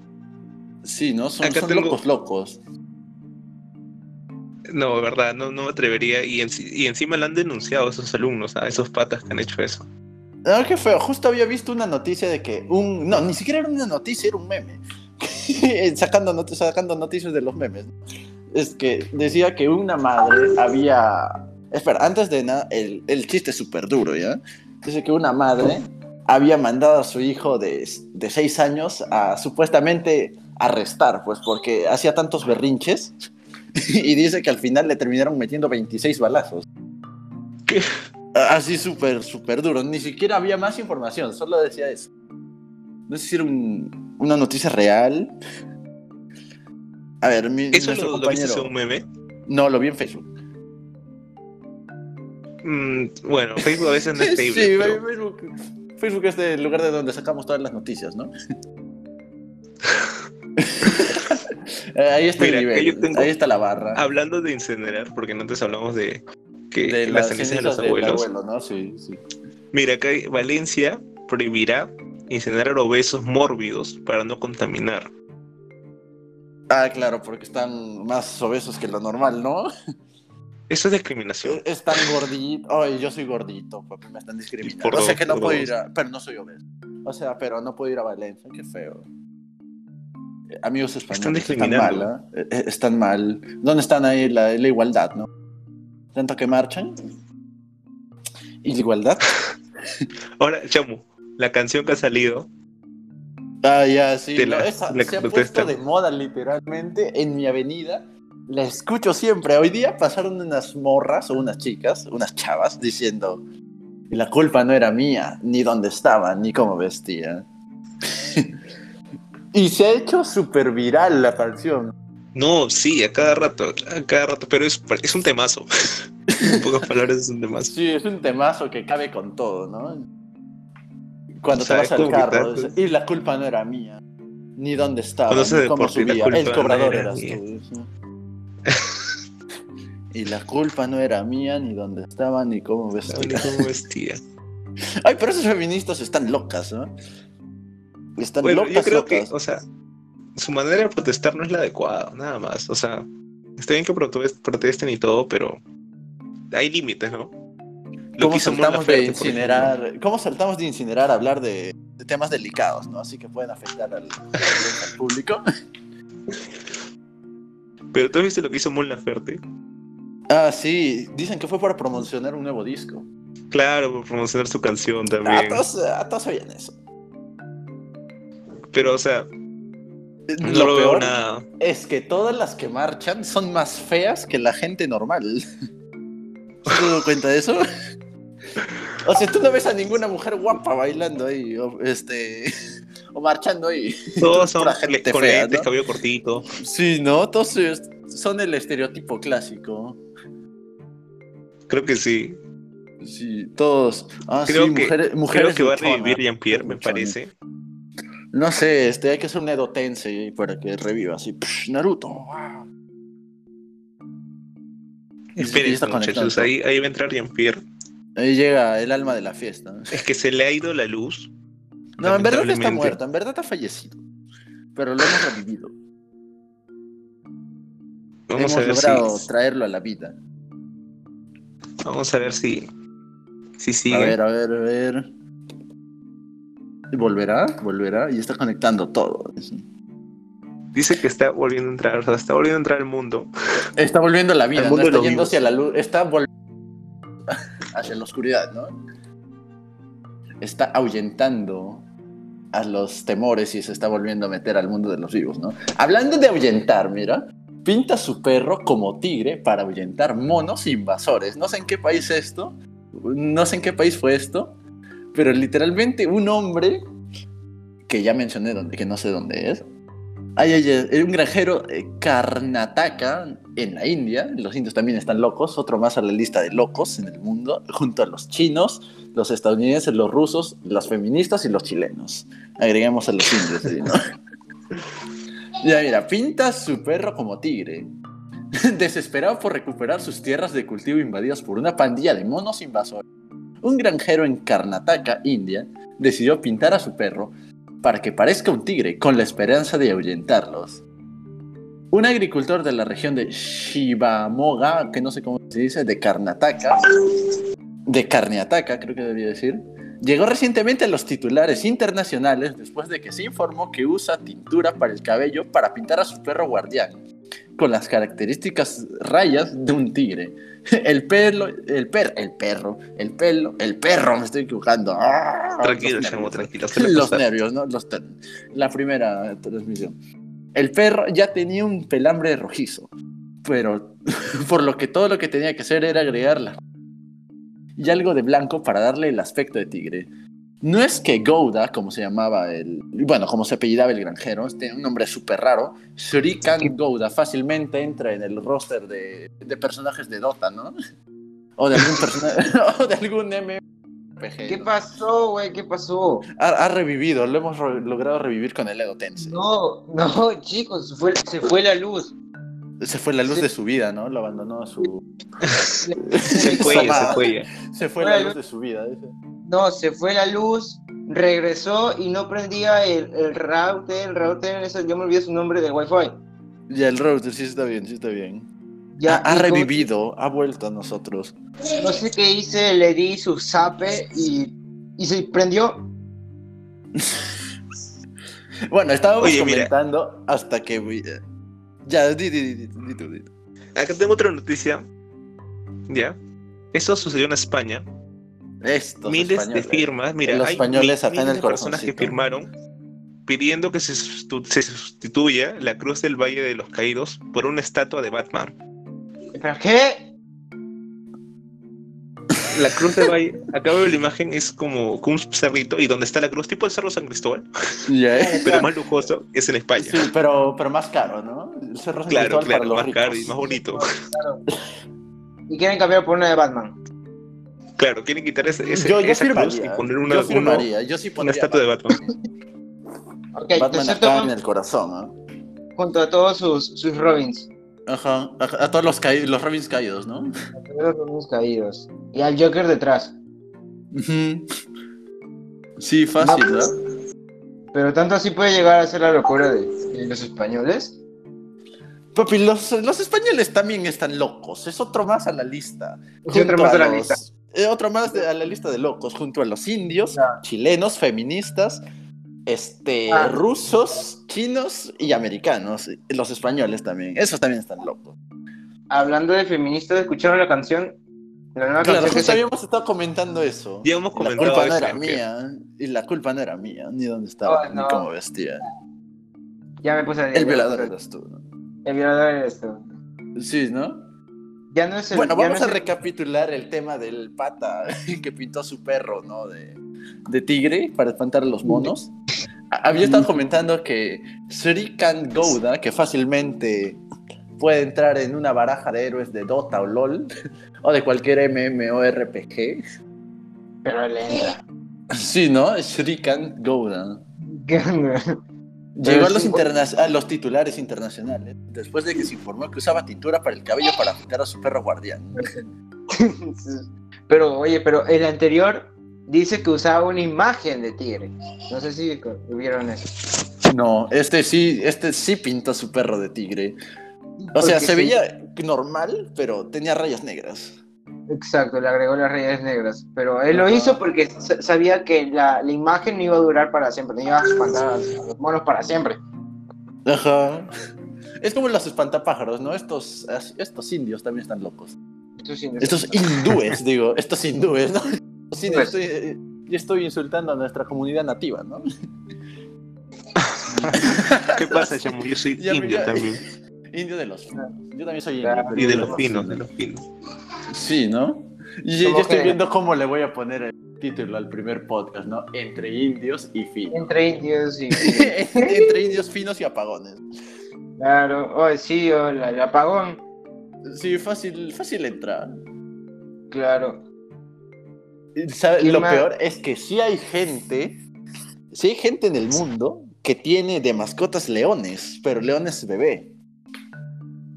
[SPEAKER 2] Sí, ¿no? Son,
[SPEAKER 3] Acá
[SPEAKER 2] son
[SPEAKER 3] tengo-
[SPEAKER 2] locos, locos.
[SPEAKER 3] No, verdad, no, no me atrevería. Y encima le han denunciado a esos alumnos, a esos patas que han hecho eso.
[SPEAKER 2] No, qué feo. Justo había visto una noticia de que un. No, ni siquiera era una noticia, era un meme. <laughs> sacando, not- sacando noticias de los memes. Es que decía que una madre había. Espera, antes de nada, el, el chiste es súper duro, ¿ya? Dice que una madre había mandado a su hijo de, de seis años a supuestamente arrestar, pues porque hacía tantos berrinches. <laughs> Y dice que al final le terminaron metiendo 26 balazos.
[SPEAKER 3] ¿Qué?
[SPEAKER 2] Así súper, súper duro. Ni siquiera había más información, solo decía eso. No sé si era un- una noticia real. A ver, mi,
[SPEAKER 3] ¿Eso lo, lo viste
[SPEAKER 2] compañero...
[SPEAKER 3] en un meme?
[SPEAKER 2] No, lo vi en Facebook.
[SPEAKER 3] Mm, bueno, Facebook a veces no es <laughs>
[SPEAKER 2] sí,
[SPEAKER 3] creíble. pero-
[SPEAKER 2] Facebook, Facebook es el lugar de donde sacamos todas las noticias, ¿no? <laughs> <laughs> Ahí está
[SPEAKER 3] Mira,
[SPEAKER 2] el nivel,
[SPEAKER 3] tengo-
[SPEAKER 2] ahí está la barra.
[SPEAKER 3] Hablando de incinerar, porque antes hablamos de que
[SPEAKER 2] de
[SPEAKER 3] las cenizas de los abuelos.
[SPEAKER 2] abuelo, ¿no? Sí, sí.
[SPEAKER 3] Mira, acá hay- Valencia prohibirá incinerar obesos mórbidos para no contaminar.
[SPEAKER 2] Ah, claro, porque están más obesos que lo normal, ¿no? <laughs>
[SPEAKER 3] Eso es discriminación.
[SPEAKER 2] Están gorditos. Ay, yo soy gordito, papi, me están discriminando.
[SPEAKER 3] Por
[SPEAKER 2] o sea que no puedo
[SPEAKER 3] dos.
[SPEAKER 2] ir a. Pero no soy obeso. O sea, pero no puedo ir a Valencia, qué feo. Eh, Amigos españoles, están,
[SPEAKER 3] discriminando.
[SPEAKER 2] mal, ¿ah? Eh, eh, Están mal. ¿Dónde están ahí la, la igualdad, no? Tanto que marchan. ¿Y la igualdad?
[SPEAKER 3] Ahora, Chamu, la canción que ha salido,
[SPEAKER 2] Ah, ya, sí. No,
[SPEAKER 3] la-
[SPEAKER 2] esa
[SPEAKER 3] la
[SPEAKER 2] se ha puesto de moda literalmente en mi avenida. La escucho siempre. Hoy día pasaron unas morras o unas chicas, unas chavas, diciendo: "Y La culpa no era mía, ni dónde estaba, ni cómo vestía. <laughs> y se ha hecho súper viral la canción.
[SPEAKER 3] No, sí, a cada rato, a cada rato, pero es, es un temazo. <laughs> en pocas palabras, es un temazo.
[SPEAKER 2] Sí, es un temazo que cabe con todo, ¿no? Cuando
[SPEAKER 3] O sea,
[SPEAKER 2] te vas al carro, y la culpa no era mía, ni dónde estaba, ni cómo subía. El
[SPEAKER 3] no
[SPEAKER 2] cobrador
[SPEAKER 3] era
[SPEAKER 2] eras
[SPEAKER 3] mía.
[SPEAKER 2] tú. <laughs> y la culpa no era mía, ni dónde estaba, ni cómo
[SPEAKER 3] Ni
[SPEAKER 2] vestía.
[SPEAKER 3] cómo vestía. <laughs>
[SPEAKER 2] Ay, pero esas feministas están locas, ¿no? Están
[SPEAKER 3] Bueno,
[SPEAKER 2] locas,
[SPEAKER 3] yo creo
[SPEAKER 2] locas.
[SPEAKER 3] que, o sea, su manera de protestar no es la adecuada, nada más. O sea, está bien que protes- protesten y todo, pero hay límites, ¿no? Lo
[SPEAKER 2] ¿Cómo
[SPEAKER 3] que hizo Mon
[SPEAKER 2] saltamos de incinerar? ¿Cómo saltamos de incinerar a hablar de, de temas delicados, ¿no? Así que pueden afectar al, al público. <laughs>
[SPEAKER 3] Pero tú has visto lo que hizo Mon Laferte.
[SPEAKER 2] Ah, sí, dicen que fue para promocionar un nuevo disco.
[SPEAKER 3] Claro, por promocionar su canción
[SPEAKER 2] Ah,
[SPEAKER 3] también.
[SPEAKER 2] todos, ah, todos sabían eso.
[SPEAKER 3] Pero, o sea, no
[SPEAKER 2] Lo peor
[SPEAKER 3] nada.
[SPEAKER 2] es que todas las que marchan son más feas que la gente normal. <laughs> ¿Se te dado cuenta de eso? <laughs> O sea, tú no ves a ninguna mujer guapa bailando ahí, o, este, <laughs> o marchando ahí.
[SPEAKER 3] Todos son
[SPEAKER 2] gente
[SPEAKER 3] con
[SPEAKER 2] fea,
[SPEAKER 3] lentes,
[SPEAKER 2] ¿no?
[SPEAKER 3] cabello cortito.
[SPEAKER 2] Sí, ¿no? Todos son el estereotipo clásico.
[SPEAKER 3] Creo que sí.
[SPEAKER 2] Sí, todos. Ah,
[SPEAKER 3] Creo
[SPEAKER 2] sí,
[SPEAKER 3] que,
[SPEAKER 2] mujeres, mujeres
[SPEAKER 3] creo que va a revivir Jean-Pierre, me parece.
[SPEAKER 2] No sé, este, hay que hacer un Edo Tensei para que reviva así. Psh, Naruto. wow.
[SPEAKER 3] Esperen,
[SPEAKER 2] está
[SPEAKER 3] muchachos, ahí, ahí va a entrar Jean-Pierre.
[SPEAKER 2] Ahí llega el alma de la fiesta.
[SPEAKER 3] Es que se le ha ido la luz.
[SPEAKER 2] No, en verdad está muerto, en verdad ha fallecido. Pero lo hemos revivido.
[SPEAKER 3] Vamos
[SPEAKER 2] hemos
[SPEAKER 3] a ver
[SPEAKER 2] logrado
[SPEAKER 3] si.
[SPEAKER 2] traerlo a la vida.
[SPEAKER 3] Vamos a ver si. Si sigue.
[SPEAKER 2] A ver, a ver, a ver. ¿Volverá? ¿Volverá? Y está conectando todo.
[SPEAKER 3] Dice que está volviendo a entrar, o sea, está volviendo a entrar al mundo.
[SPEAKER 2] Está volviendo a la vida, no
[SPEAKER 3] mundo de
[SPEAKER 2] está yendo hacia la luz, está volviendo hacia la oscuridad, ¿no? Está ahuyentando a los temores y se está volviendo a meter al mundo de los vivos, ¿no? Hablando de ahuyentar, mira, pinta su perro como tigre para ahuyentar monos invasores. No sé en qué país es esto, no sé en qué país fue esto, pero literalmente un hombre que ya mencioné dónde, que no sé dónde es. Ay, ay, ay, un granjero eh, Karnataka en la India. Los indios también están locos. Otro más a la lista de locos en el mundo, junto a los chinos, los estadounidenses, los rusos, los feministas y los chilenos. Agreguemos a los indios. ¿no? <laughs> ya, mira, pinta su perro como tigre. <laughs> Desesperado por recuperar sus tierras de cultivo invadidas por una pandilla de monos invasores, un granjero en Karnataka, India, decidió pintar a su perro para que parezca un tigre con la esperanza de ahuyentarlos. Un agricultor de la región de Shivamoga, que no sé cómo se dice, de Karnataka, de Karnataka creo que debería decir, llegó recientemente a los titulares internacionales después de que se informó que usa tintura para el cabello para pintar a su perro guardián, con las características rayas de un tigre. <laughs> El pelo, el per, el perro, el pelo, el perro, me estoy equivocando. ¡Ah!
[SPEAKER 3] Tranquilo, chamo, tranquilo.
[SPEAKER 2] Los nervios, ¿no? Los la primera transmisión. El perro ya tenía un pelambre rojizo, pero <laughs> por lo que todo lo que tenía que hacer era agregarla y algo de blanco para darle el aspecto de tigre. No es que Gouda, como se llamaba el, bueno, como se apellidaba el granjero, tiene un nombre súper raro. Shuriken Gouda fácilmente entra en el roster de, de personajes de Dota, ¿no? O de algún personaje, <laughs> o de algún MMORPG.
[SPEAKER 1] ¿Qué
[SPEAKER 2] ¿no?
[SPEAKER 1] pasó, güey? ¿Qué pasó?
[SPEAKER 2] Ha, ha revivido, lo hemos re- logrado revivir con el Edo Tensei.
[SPEAKER 1] No, no, <laughs> chicos, se fue, se fue la luz.
[SPEAKER 2] Se fue la luz
[SPEAKER 1] Sí.
[SPEAKER 2] de su vida, ¿no? Lo abandonó a su. <laughs>
[SPEAKER 3] Se fue, se fue.
[SPEAKER 2] Se fue la luz. de su vida. dice.
[SPEAKER 1] No, se fue la luz, regresó y no prendía el, el router, el router, eso, yo me olvidé su nombre del wifi.
[SPEAKER 2] Ya el router sí está bien, sí está bien.
[SPEAKER 1] Ya,
[SPEAKER 2] ha, revivido, ha vuelto a nosotros.
[SPEAKER 1] no sé qué hice, le di su zape y, y se prendió. <laughs>
[SPEAKER 2] Bueno, estábamos
[SPEAKER 3] Oye, mira.
[SPEAKER 2] comentando hasta que. eh, Ya, di, di, di, di.
[SPEAKER 3] Acá tengo otra noticia. Ya. Eso sucedió en España.
[SPEAKER 2] Estos
[SPEAKER 3] miles
[SPEAKER 2] españoles.
[SPEAKER 3] de firmas. Mira,
[SPEAKER 2] Los
[SPEAKER 3] hay
[SPEAKER 2] españoles
[SPEAKER 3] miles
[SPEAKER 2] el
[SPEAKER 3] de personas que firmaron pidiendo que se, sustitu- se sustituya la Cruz del Valle de los Caídos por una estatua de Batman.
[SPEAKER 1] ¿Pero qué?
[SPEAKER 3] La Cruz del Valle, acá veo la imagen, es como, como un cerrito y donde está la cruz, tipo el Cerro San Cristóbal,
[SPEAKER 2] Ya, eh. <laughs>
[SPEAKER 3] pero más lujoso, es en España.
[SPEAKER 2] Sí, pero, pero más caro, ¿no? El Cerro San
[SPEAKER 3] claro,
[SPEAKER 2] Cristóbal
[SPEAKER 3] claro,
[SPEAKER 2] para los
[SPEAKER 3] más
[SPEAKER 2] ricos.
[SPEAKER 3] caro y más bonito.
[SPEAKER 1] Claro. Y quieren cambiar por una de Batman.
[SPEAKER 3] Claro, quieren quitar ese, ese-
[SPEAKER 2] yo, yo
[SPEAKER 3] esa cruz
[SPEAKER 2] firmaría.
[SPEAKER 3] y poner una,
[SPEAKER 2] yo
[SPEAKER 3] uno-
[SPEAKER 2] yo sí
[SPEAKER 3] una estatua de Batman.
[SPEAKER 2] Batman acá en el corazón, ¿no?
[SPEAKER 1] junto a todos sus, sus Robins.
[SPEAKER 2] Ajá, a, a todos los, caí- los Robins caídos, ¿no?
[SPEAKER 1] A todos los Robins caídos. Y al Joker detrás.
[SPEAKER 2] Sí, fácil, ¿no?
[SPEAKER 1] Pero tanto así puede llegar a ser la locura de, de los españoles.
[SPEAKER 2] Papi, los, los españoles también están locos. Es otro más a la lista.
[SPEAKER 1] Es otro más a la
[SPEAKER 2] los-
[SPEAKER 1] lista.
[SPEAKER 2] Eh, otro más de- a la lista de locos, junto a los indios,
[SPEAKER 1] Ya.
[SPEAKER 2] chilenos, feministas, este,
[SPEAKER 1] Ah.
[SPEAKER 2] rusos, chinos y americanos. Los españoles también. Esos también están locos.
[SPEAKER 1] Hablando de feministas, ¿escucharon la canción? La nueva
[SPEAKER 2] Claro,
[SPEAKER 1] canción que se-
[SPEAKER 2] habíamos estado comentando eso.
[SPEAKER 3] Hemos
[SPEAKER 2] la culpa no era mía. Y la culpa no era mía. Ni dónde estaba,
[SPEAKER 1] Oh,
[SPEAKER 2] ni cómo vestía.
[SPEAKER 1] Ya me puse
[SPEAKER 2] El violador eras tú, ¿no?
[SPEAKER 1] El violador eres tú.
[SPEAKER 2] Sí, ¿no?
[SPEAKER 1] Ya no es el.
[SPEAKER 2] Bueno, vamos
[SPEAKER 1] no
[SPEAKER 2] a
[SPEAKER 1] es el-
[SPEAKER 2] recapitular el tema del pata <laughs> que pintó a su perro, ¿no? De, de tigre para espantar a los monos. Había estado comentando que Srikan Gouda, que fácilmente puede entrar en una baraja de héroes de Dota o LOL, <laughs> o de cualquier MMORPG.
[SPEAKER 1] Pero le entra.
[SPEAKER 2] Sí, ¿no? Srikan Gouda. <laughs> Llegó a los,
[SPEAKER 1] sí,
[SPEAKER 2] interna- a los titulares internacionales después de que se informó que usaba tintura para el cabello para pintar a su perro guardián. <laughs>
[SPEAKER 1] Pero, oye, pero el anterior dice que usaba una imagen de tigre. No sé si vieron eso.
[SPEAKER 2] No, este sí, este sí pintó a su perro de tigre. O sea, se
[SPEAKER 1] sí.
[SPEAKER 2] veía normal, pero tenía rayas negras.
[SPEAKER 1] Exacto, le agregó las rayas negras. Pero él lo hizo porque sa- sabía que la, la imagen no iba a durar para siempre, no iba a espantar a los monos para siempre.
[SPEAKER 2] Ajá. <laughs> Es como los espantapájaros, ¿no? Estos, estos indios también están locos.
[SPEAKER 1] Esto sí,
[SPEAKER 2] Estos hindúes, digo, estos hindúes, ¿no? <laughs> Sí,
[SPEAKER 1] Pues.
[SPEAKER 2] estoy, eh, yo estoy insultando a nuestra comunidad nativa, ¿no? <laughs>
[SPEAKER 3] ¿Qué pasa, Chamu? Yo soy
[SPEAKER 2] Ya,
[SPEAKER 3] indio
[SPEAKER 2] ya.
[SPEAKER 3] también.
[SPEAKER 2] Indio de los finos. Yo también soy
[SPEAKER 1] Claro.
[SPEAKER 2] indio.
[SPEAKER 3] Y de los
[SPEAKER 2] no-
[SPEAKER 3] pinos, de los pinos.
[SPEAKER 2] Sí, ¿no? Y yo, estoy
[SPEAKER 1] que-
[SPEAKER 2] viendo cómo le voy a poner el título al primer podcast, ¿no? Entre indios y finos.
[SPEAKER 1] Entre indios y. <laughs>
[SPEAKER 2] Entre indios finos y apagones.
[SPEAKER 1] claro, oh, sí, oh, la- el apagón.
[SPEAKER 2] Sí, fácil, fácil entrar.
[SPEAKER 1] Claro.
[SPEAKER 2] ¿Sabe?
[SPEAKER 1] ¿Quién
[SPEAKER 2] Lo
[SPEAKER 1] más?
[SPEAKER 2] peor es que sí hay gente, sí hay gente en el mundo que tiene de mascotas leones, pero leones bebé.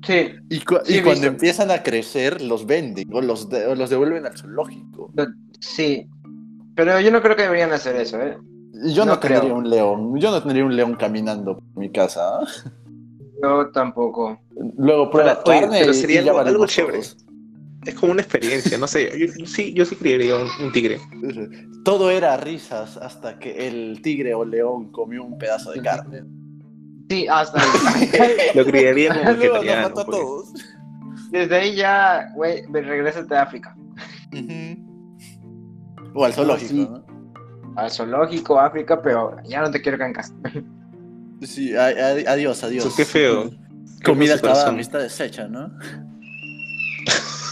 [SPEAKER 1] Sí,
[SPEAKER 2] Y, cu-
[SPEAKER 1] Sí,
[SPEAKER 2] y
[SPEAKER 1] he
[SPEAKER 2] cuando empiezan a crecer, los venden o los, de- o los devuelven al zoológico.
[SPEAKER 1] sí. Pero yo no creo que deberían hacer eso, ¿eh?
[SPEAKER 2] Yo no,
[SPEAKER 1] No creo.
[SPEAKER 2] tendría un león, yo no tendría un león caminando por mi casa. ¿ah?
[SPEAKER 1] Yo tampoco.
[SPEAKER 2] Luego prueba carne
[SPEAKER 3] pero sería
[SPEAKER 2] y
[SPEAKER 3] algo- chévere. Es como una experiencia, no sé. Yo, yo sí, yo sí criaría un, un tigre.
[SPEAKER 2] Todo era risas hasta que el tigre o león comió un pedazo de carne.
[SPEAKER 1] Sí, hasta <laughs>
[SPEAKER 3] Lo criaría como
[SPEAKER 2] Luego nos
[SPEAKER 3] vegetariano.
[SPEAKER 2] mató a todos.
[SPEAKER 1] Desde ahí ya, güey, me regrésate a África.
[SPEAKER 2] O al zoológico,
[SPEAKER 1] sí.
[SPEAKER 2] ¿no?
[SPEAKER 1] Al zoológico, África, pero ya no te quiero acá en casa. <laughs>
[SPEAKER 2] Sí, adiós, adiós.
[SPEAKER 3] Eso, qué feo.
[SPEAKER 2] Comida acabada, amistad deshecha, ¿no?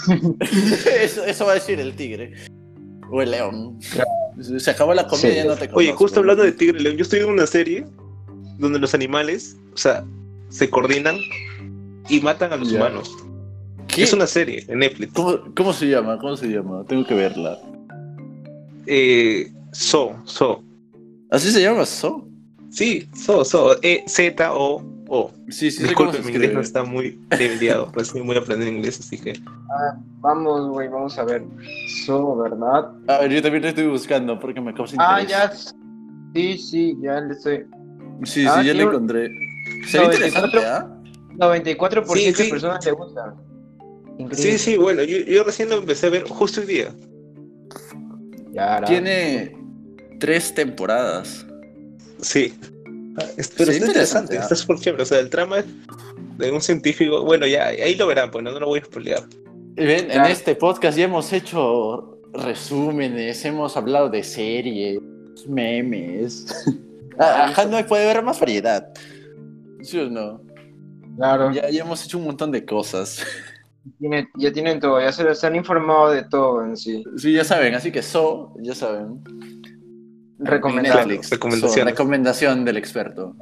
[SPEAKER 2] <laughs> eso, eso va a decir el tigre. O el león. Se acabó la comida
[SPEAKER 1] Sí.
[SPEAKER 2] y ya no te conozco.
[SPEAKER 3] Oye, justo hablando de tigre y león, yo estoy en una serie donde los animales, o sea, se coordinan y matan a los
[SPEAKER 2] Ya.
[SPEAKER 3] humanos.
[SPEAKER 2] ¿Qué?
[SPEAKER 3] Es una serie en Netflix.
[SPEAKER 2] ¿Cómo, cómo se llama? ¿Cómo se llama? Tengo que verla.
[SPEAKER 3] Eh, so, so.
[SPEAKER 2] ¿Así se llama So?
[SPEAKER 3] Sí, so, so. E, Z, O, O.
[SPEAKER 2] Sí, sí,
[SPEAKER 3] Disculpe, mi inglés no está muy debiliado, pues estoy muy aprendiendo inglés, así que.
[SPEAKER 1] Vamos, güey, vamos a ver. So, ¿verdad?
[SPEAKER 2] A ver, yo también lo estoy buscando porque me causa
[SPEAKER 1] Ah,
[SPEAKER 2] interés.
[SPEAKER 1] ya. Sí, sí, ya le estoy.
[SPEAKER 2] Sí,
[SPEAKER 1] Ah,
[SPEAKER 2] sí, ya
[SPEAKER 1] sí,
[SPEAKER 2] lo
[SPEAKER 1] un-
[SPEAKER 2] encontré. Se ve
[SPEAKER 1] 94.
[SPEAKER 2] interesante, ¿ah?
[SPEAKER 1] 94%
[SPEAKER 3] Sí, sí.
[SPEAKER 1] de personas le gustan. Increíble.
[SPEAKER 3] Sí, sí, bueno, yo, yo recién lo empecé a ver justo hoy día.
[SPEAKER 1] Ya.
[SPEAKER 2] Tiene tres temporadas.
[SPEAKER 3] Sí. Ah, es- pero está
[SPEAKER 2] interesante,
[SPEAKER 3] interesante,
[SPEAKER 2] ¿ah?
[SPEAKER 3] está súper chévere. O sea, el trama es de un científico. Bueno, ya, ahí lo verán, pues no, no lo voy a spoilear.
[SPEAKER 2] Y ven, en este podcast ya hemos hecho resúmenes, hemos hablado de series, memes. <laughs> Ah, Ajá, no puede haber más variedad. ¿Sí o no?
[SPEAKER 1] Claro,
[SPEAKER 2] Ya, ya hemos hecho un montón de cosas. <laughs>
[SPEAKER 1] tiene- ya tienen todo, ya se les han informado de todo en sí.
[SPEAKER 2] Sí, ya saben, así que So, ya saben. Netflix. So, recomendación del experto.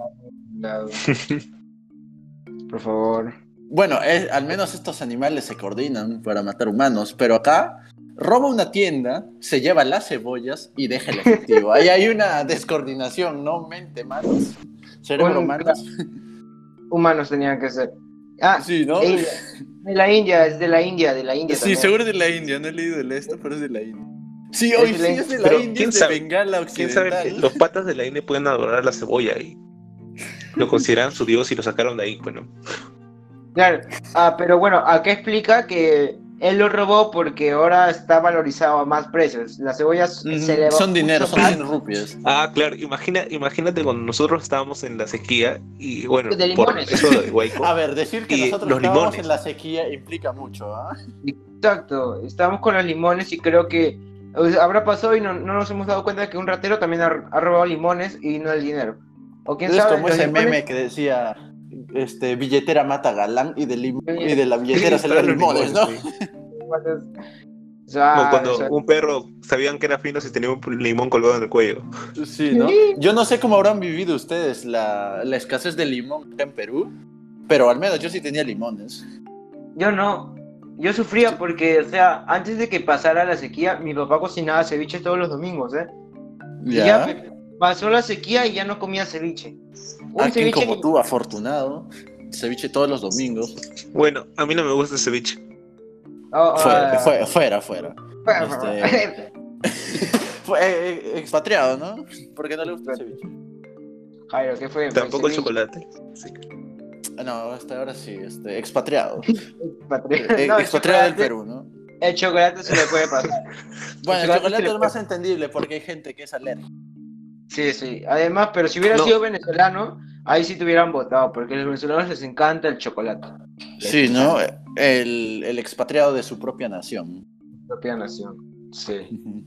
[SPEAKER 2] <laughs>
[SPEAKER 1] Por favor.
[SPEAKER 2] Bueno, al menos estos animales se coordinan para matar humanos, pero acá roba una tienda, se lleva las cebollas y deja el efectivo. Ahí hay una descoordinación, no mente manos. Cerebro
[SPEAKER 1] Bueno,
[SPEAKER 2] humanos.
[SPEAKER 1] Humanos tenían que ser. Ah,
[SPEAKER 2] Sí, ¿no?
[SPEAKER 1] India. de la India, es de la India, de la India.
[SPEAKER 2] Sí,
[SPEAKER 1] también.
[SPEAKER 2] seguro es de la India, no he leído el esto, pero es de la India. Sí,
[SPEAKER 1] Es
[SPEAKER 2] hoy
[SPEAKER 1] de
[SPEAKER 2] sí
[SPEAKER 1] la
[SPEAKER 2] es de la
[SPEAKER 3] Pero,
[SPEAKER 2] India,
[SPEAKER 3] ¿quién
[SPEAKER 2] es de
[SPEAKER 3] sabe?
[SPEAKER 2] Bengala
[SPEAKER 3] ¿Quién
[SPEAKER 2] Occidental.
[SPEAKER 3] sabe que los patas de la India pueden adorar la cebolla y lo consideran su dios y lo sacaron de ahí? Bueno,
[SPEAKER 1] Claro. Ah, pero bueno, acá explica que él lo robó porque ahora está valorizado a más precios. Las cebollas
[SPEAKER 2] Ujú,
[SPEAKER 1] se elevó
[SPEAKER 2] Son dinero, son
[SPEAKER 1] más.
[SPEAKER 2] 100 rupias.
[SPEAKER 3] Ah, claro, imagina, imagínate cuando nosotros estábamos en la sequía y bueno,
[SPEAKER 1] De
[SPEAKER 3] por
[SPEAKER 1] limones.
[SPEAKER 3] eso de Guayco. <laughs>
[SPEAKER 2] A ver, decir que nosotros
[SPEAKER 3] los
[SPEAKER 2] estábamos
[SPEAKER 3] limones.
[SPEAKER 2] en la sequía implica mucho, ¿ah?
[SPEAKER 1] Exacto, estábamos con los limones y creo que habrá pasado y no, no nos hemos dado cuenta de que un ratero también ha, ha robado limones y no el dinero. O quién
[SPEAKER 2] Es
[SPEAKER 1] sabe,
[SPEAKER 2] como ese
[SPEAKER 1] limones-
[SPEAKER 2] meme que decía este, billetera mata galán y de, lim-
[SPEAKER 1] Sí.
[SPEAKER 2] y de la billetera <laughs>
[SPEAKER 3] Sí,
[SPEAKER 2] limones, ¿no?
[SPEAKER 3] sí. Como cuando un perro sabían que era fino si tenía un limón colgado en el cuello.
[SPEAKER 2] Sí, ¿no? Yo no sé cómo habrán vivido ustedes la, la escasez de limón acá en Perú, pero al menos yo sí tenía limones.
[SPEAKER 1] Yo no. Yo sufría porque, o sea, antes de que pasara la sequía, mi papá cocinaba ceviche todos los domingos, ¿eh? Y
[SPEAKER 2] Ya.
[SPEAKER 1] ya pe- pasó la sequía y ya no comía ceviche. Un
[SPEAKER 2] Alguien
[SPEAKER 1] ceviche
[SPEAKER 2] como
[SPEAKER 1] que-
[SPEAKER 2] tú, afortunado. Ceviche todos los domingos.
[SPEAKER 3] Bueno, a mí no me gusta el ceviche.
[SPEAKER 1] Oh,
[SPEAKER 2] Fuera,
[SPEAKER 1] ah,
[SPEAKER 2] fuera, fuera. fuera.
[SPEAKER 1] fuera,
[SPEAKER 2] Este- <laughs> Fue eh, eh, expatriado, ¿no? Porque no le gusta el ceviche.
[SPEAKER 1] Jairo, ¿qué fue?
[SPEAKER 3] Tampoco el chocolate. Sí.
[SPEAKER 2] Ah, No, hasta ahora sí, este, expatriado. <laughs>
[SPEAKER 1] Patri-
[SPEAKER 2] Eh,
[SPEAKER 1] No,
[SPEAKER 2] expatriado del Perú, ¿no?
[SPEAKER 1] El chocolate se le puede pasar. <laughs>
[SPEAKER 2] Bueno, el
[SPEAKER 1] chocolate
[SPEAKER 2] es más entendible porque hay gente que es alérgica.
[SPEAKER 1] Sí, sí. Además, pero si hubiera
[SPEAKER 3] No.
[SPEAKER 1] sido venezolano, ahí sí te hubieran votado, porque a los venezolanos les encanta el chocolate.
[SPEAKER 2] Sí, ¿no? El, el expatriado de su propia nación.
[SPEAKER 1] Propia nación. Sí.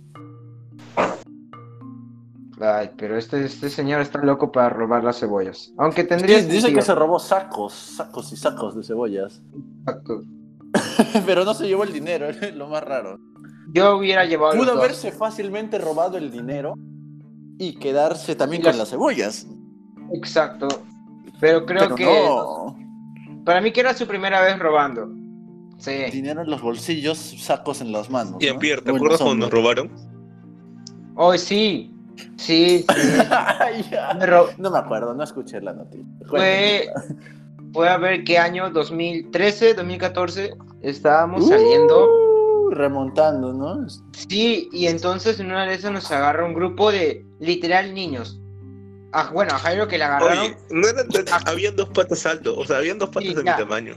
[SPEAKER 1] Ay, pero este, este señor está loco para robar las cebollas. Aunque tendría
[SPEAKER 2] Dice, dice que se robó sacos, sacos y sacos de cebollas.
[SPEAKER 1] Exacto. <laughs>
[SPEAKER 2] Pero no se llevó el dinero, <laughs> es lo más raro.
[SPEAKER 1] Yo hubiera llevado
[SPEAKER 2] Pudo haberse fácilmente robado el dinero y quedarse también
[SPEAKER 1] Y
[SPEAKER 2] con
[SPEAKER 1] las-
[SPEAKER 2] las cebollas.
[SPEAKER 1] Exacto. Pero creo
[SPEAKER 2] Pero
[SPEAKER 1] que
[SPEAKER 2] no.
[SPEAKER 1] para mí que era su primera vez robando. Sí.
[SPEAKER 2] Dinero en los bolsillos, sacos en las manos.
[SPEAKER 3] Y
[SPEAKER 2] ¿no?
[SPEAKER 3] a Pierre, ¿te acuerdas cuando nos
[SPEAKER 2] hombres.
[SPEAKER 1] Oh,
[SPEAKER 3] robaron?
[SPEAKER 1] sí. Sí. <laughs> Me
[SPEAKER 2] No me acuerdo, no escuché la noticia.
[SPEAKER 1] Fue, fue a ver qué año, 2013, 2014, estábamos
[SPEAKER 2] Uh,
[SPEAKER 1] saliendo.
[SPEAKER 2] Remontando, ¿no?
[SPEAKER 1] Sí, y entonces en una de esas nos agarra un grupo de literal niños. Ah, bueno, a Jairo que le agarraron,
[SPEAKER 3] Oye, no era tan- habían dos patas altos, o sea, habían dos patas
[SPEAKER 1] Sí,
[SPEAKER 3] de
[SPEAKER 1] ya.
[SPEAKER 3] mi tamaño.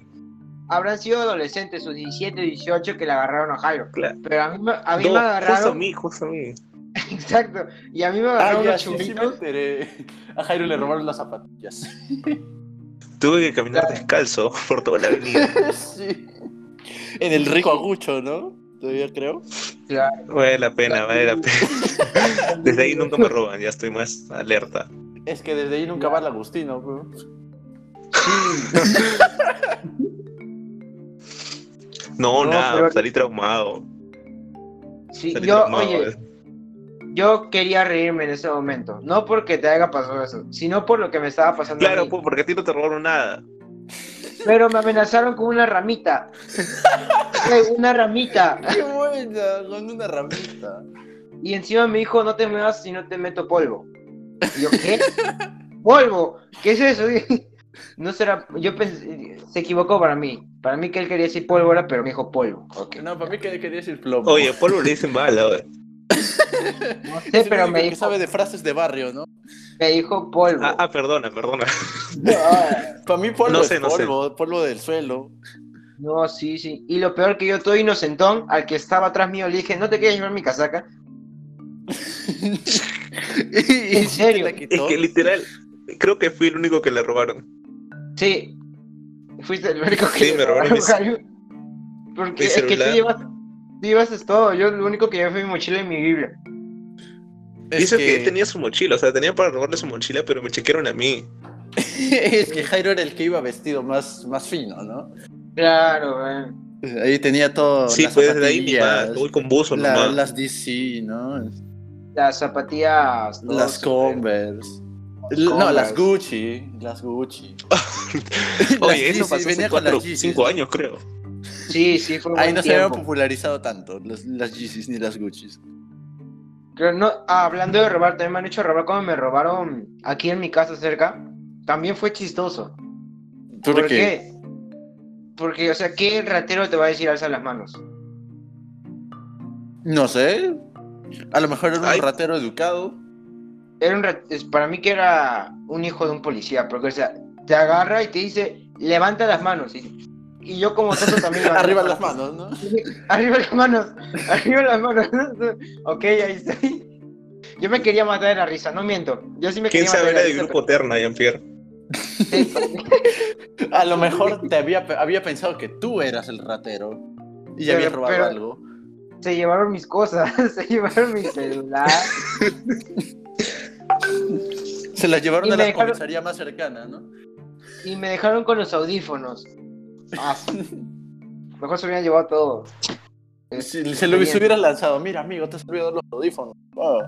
[SPEAKER 1] habrán sido adolescentes, sus 17, 18, que le agarraron a Jairo.
[SPEAKER 3] Claro.
[SPEAKER 1] Pero a mí, me- a mí
[SPEAKER 3] No,
[SPEAKER 1] me
[SPEAKER 3] justo a
[SPEAKER 1] agarraron.
[SPEAKER 3] mí, justo a mí. <laughs>
[SPEAKER 1] Exacto. Y a mí me
[SPEAKER 2] Ah,
[SPEAKER 1] agarraron
[SPEAKER 2] ya,
[SPEAKER 1] unos
[SPEAKER 2] sí, sí me
[SPEAKER 1] churritos.
[SPEAKER 2] enteré. A Jairo le robaron las zapatillas. <laughs>
[SPEAKER 3] Tuve que caminar descalzo por toda la avenida. <laughs>
[SPEAKER 2] sí. En el rico agucho, ¿no? Todavía creo.
[SPEAKER 1] Claro.
[SPEAKER 3] Vale la pena, vale la pena. <laughs> Desde ahí nunca me roban, ya estoy más alerta.
[SPEAKER 2] Es que desde ahí nunca va el Agustino, bro. <laughs>
[SPEAKER 3] No,
[SPEAKER 1] No,
[SPEAKER 3] nada,
[SPEAKER 1] pero-
[SPEAKER 3] salí traumado.
[SPEAKER 1] Sí,
[SPEAKER 3] Salí
[SPEAKER 1] yo,
[SPEAKER 3] traumado.
[SPEAKER 1] oye, yo quería reírme en ese momento. No porque te haya pasado eso, sino por lo que me estaba pasando. a
[SPEAKER 3] Claro,
[SPEAKER 1] mí.
[SPEAKER 3] pues porque a ti no te robaron nada.
[SPEAKER 1] Pero me amenazaron con una ramita. <laughs> Una ramita.
[SPEAKER 2] ¡Qué buena! Con una ramita.
[SPEAKER 1] Y encima me dijo, no te muevas si no te meto polvo. Y yo, ¿qué? ¿Polvo? ¿Qué es eso? <laughs> No será, yo pensé, se equivocó para mí. Para mí que él quería decir pólvora, pero me dijo polvo.
[SPEAKER 2] No, para mí que quería decir plomo.
[SPEAKER 3] Oye, polvo le dicen bala, oye.
[SPEAKER 1] No
[SPEAKER 2] Es
[SPEAKER 1] sé, pero me
[SPEAKER 2] que
[SPEAKER 1] dijo,
[SPEAKER 2] sabe de frases de barrio, ¿no?
[SPEAKER 1] me dijo polvo.
[SPEAKER 3] Ah, ah, perdona, perdona. <laughs>
[SPEAKER 1] Ah,
[SPEAKER 2] Para mí polvo
[SPEAKER 3] No
[SPEAKER 2] es
[SPEAKER 3] sé, no sé.
[SPEAKER 2] polvo, polvo del suelo.
[SPEAKER 1] No, sí, sí. Y lo peor que yo todo inocentón, al que estaba atrás mío, le dije, ¿no te quieres llevar mi casaca? <laughs>
[SPEAKER 2] ¿En
[SPEAKER 1] serio?
[SPEAKER 3] Es que literal, creo que fui el único que le robaron.
[SPEAKER 1] Sí. Fuiste el único que
[SPEAKER 3] Sí,
[SPEAKER 1] le
[SPEAKER 3] me robaron.
[SPEAKER 1] Porque
[SPEAKER 3] mi
[SPEAKER 1] es que tú llevas, tú llevaste todo. Yo lo único que llevé fue mi mochila y mi Biblia.
[SPEAKER 3] Y eso que... tenía su mochila, o sea, tenía para robarle su mochila, pero me chequearon a mí. <laughs>
[SPEAKER 2] es que Jairo era el que iba vestido más, más fino, ¿no?
[SPEAKER 1] Claro, eh.
[SPEAKER 2] Ahí tenía todo.
[SPEAKER 3] Sí,
[SPEAKER 2] las
[SPEAKER 3] pues desde ahí
[SPEAKER 2] zapatillas,
[SPEAKER 3] más, voy con buzo
[SPEAKER 2] la-
[SPEAKER 3] nomás.
[SPEAKER 2] las DC, ¿no?
[SPEAKER 1] Las zapatillas. todo
[SPEAKER 2] Las Converse. No, las. Gucci. Las Gucci. <laughs> <laughs> Las
[SPEAKER 3] Oye, eso
[SPEAKER 2] Yeezys,
[SPEAKER 3] pasó hace
[SPEAKER 2] con las
[SPEAKER 3] cuatro,
[SPEAKER 2] Yeezys,
[SPEAKER 3] cinco
[SPEAKER 2] ¿no?
[SPEAKER 3] años, creo.
[SPEAKER 1] Sí, sí, fue un
[SPEAKER 2] Ahí
[SPEAKER 1] buen
[SPEAKER 2] no se habían popularizado tanto las, las Yeezys ni las Guccis.
[SPEAKER 1] Creo no, ah, hablando de robar, también me han hecho robar cuando me robaron aquí en mi casa cerca. También fue chistoso.
[SPEAKER 2] ¿Por, qué?
[SPEAKER 1] Porque, o sea, ¿qué ratero te va a decir alza las manos?
[SPEAKER 2] No sé. A lo mejor era un
[SPEAKER 3] Ay.
[SPEAKER 2] ratero educado.
[SPEAKER 1] Era un rat- para mí que era un hijo de un policía, porque, o sea, te agarra y te dice, levanta las manos. Y, y yo como tonto también
[SPEAKER 2] Arriba las manos, ¿no? <laughs>
[SPEAKER 1] Arriba las manos, arriba las manos. <laughs> ok, ahí estoy. Yo me quería matar de la risa, no miento. Yo sí me
[SPEAKER 3] ¿Quién
[SPEAKER 1] quería
[SPEAKER 3] sabe
[SPEAKER 1] matar
[SPEAKER 3] era
[SPEAKER 1] de
[SPEAKER 3] del grupo Terna, Jean-Pierre?
[SPEAKER 2] A lo mejor te había, había pensado que tú eras el ratero. Y ya
[SPEAKER 1] Pero-
[SPEAKER 2] habías robado
[SPEAKER 1] pero-
[SPEAKER 2] algo.
[SPEAKER 1] Se llevaron mis cosas, <laughs> se llevaron mi celular.
[SPEAKER 2] Se las llevaron
[SPEAKER 1] Y
[SPEAKER 2] a la
[SPEAKER 1] dejaron-
[SPEAKER 2] comisaría más cercana, ¿no?
[SPEAKER 1] y me dejaron con los audífonos. Ah, mejor se hubieran llevado todo.
[SPEAKER 2] Si se lo hubiera lanzado, mira amigo, te has olvidado los audífonos. Oh.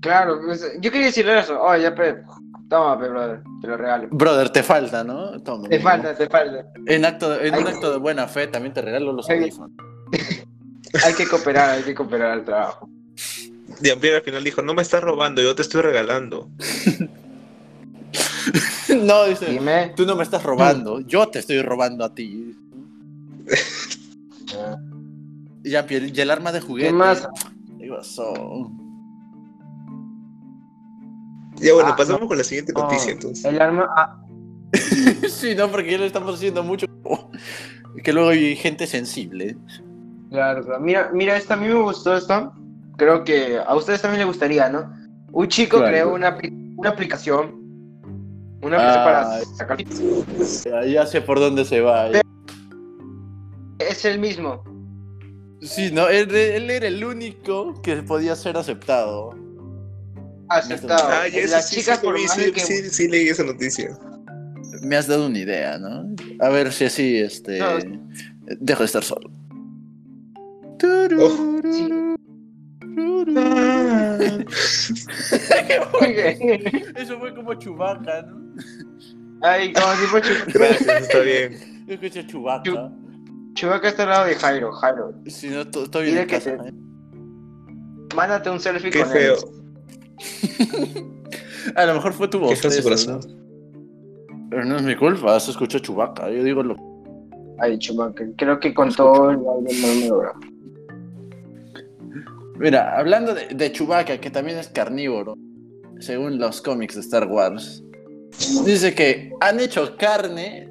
[SPEAKER 1] Claro, pues, yo quería decirle eso. Oh, ya, pe, toma, pe, brother, te lo regalo.
[SPEAKER 2] Brother, te falta, ¿no? Toma,
[SPEAKER 1] Te falta, te falta.
[SPEAKER 2] En, acto de- en un acto de buena fe también te regalo los
[SPEAKER 1] Ay.
[SPEAKER 2] audífonos. <laughs>
[SPEAKER 1] Hay que cooperar, hay que cooperar al trabajo.
[SPEAKER 3] Jean-Pierre al final dijo, no me estás robando, yo te estoy regalando. <laughs> <laughs>
[SPEAKER 2] no, dice,
[SPEAKER 1] Dime.
[SPEAKER 2] tú no me estás robando, yo te estoy robando a ti. Y, ya, y el arma de juguete.
[SPEAKER 1] ¿Qué más?
[SPEAKER 2] ¿Qué pasó?
[SPEAKER 3] Ya bueno,
[SPEAKER 1] Ah,
[SPEAKER 3] pasamos
[SPEAKER 1] no.
[SPEAKER 3] con la siguiente
[SPEAKER 1] No,
[SPEAKER 3] noticia entonces.
[SPEAKER 1] el arma. ah, <laughs>
[SPEAKER 2] sí, no, porque ya le estamos haciendo mucho. Que luego hay gente sensible.
[SPEAKER 1] claro, claro. Mira, mira, esta a mí me gustó esta. Creo que a ustedes también les gustaría, ¿no? Un chico
[SPEAKER 2] Claro.
[SPEAKER 1] creó una, una aplicación. Una aplicación para
[SPEAKER 2] Ay.
[SPEAKER 1] sacar.
[SPEAKER 2] Ya, sé por dónde se va.
[SPEAKER 1] Es el mismo.
[SPEAKER 2] Sí, no, él, él era el único que podía ser aceptado.
[SPEAKER 1] Aceptado.
[SPEAKER 3] Ah, ya
[SPEAKER 1] Las
[SPEAKER 3] sí,
[SPEAKER 1] chicas,
[SPEAKER 3] sí,
[SPEAKER 1] por
[SPEAKER 3] sí,
[SPEAKER 1] que.
[SPEAKER 3] sí, sí leí esa noticia.
[SPEAKER 2] Me has dado una idea, ¿no? A ver si así, este.
[SPEAKER 1] No.
[SPEAKER 2] Dejo de estar solo.
[SPEAKER 3] Oh.
[SPEAKER 1] Sí. <laughs>
[SPEAKER 2] Eso fue como Chubaca, ¿no?
[SPEAKER 1] Ay, como si fuera Chu- <laughs>
[SPEAKER 3] Gracias, está bien.
[SPEAKER 2] Yo escuché Chubaca.
[SPEAKER 1] Chubaca está al lado de Jairo. Jairo,
[SPEAKER 2] Si no, to- estoy bien
[SPEAKER 1] Dile
[SPEAKER 2] en
[SPEAKER 1] que
[SPEAKER 2] casa.
[SPEAKER 1] te-
[SPEAKER 2] ¿eh?
[SPEAKER 1] mándate un selfie
[SPEAKER 3] Qué
[SPEAKER 1] con
[SPEAKER 3] feo.
[SPEAKER 1] él. <laughs>
[SPEAKER 2] A lo mejor fue tu
[SPEAKER 3] Qué
[SPEAKER 2] voz.
[SPEAKER 3] feo su corazón.
[SPEAKER 2] Pero no es mi culpa, se escuchó Chubaca. Yo digo lo.
[SPEAKER 1] Ay, Chubaca. Creo que con todo el aire no me logra.
[SPEAKER 2] Mira, hablando de, de Chewbacca, que también es carnívoro, según los cómics de Star Wars, dice que han hecho carne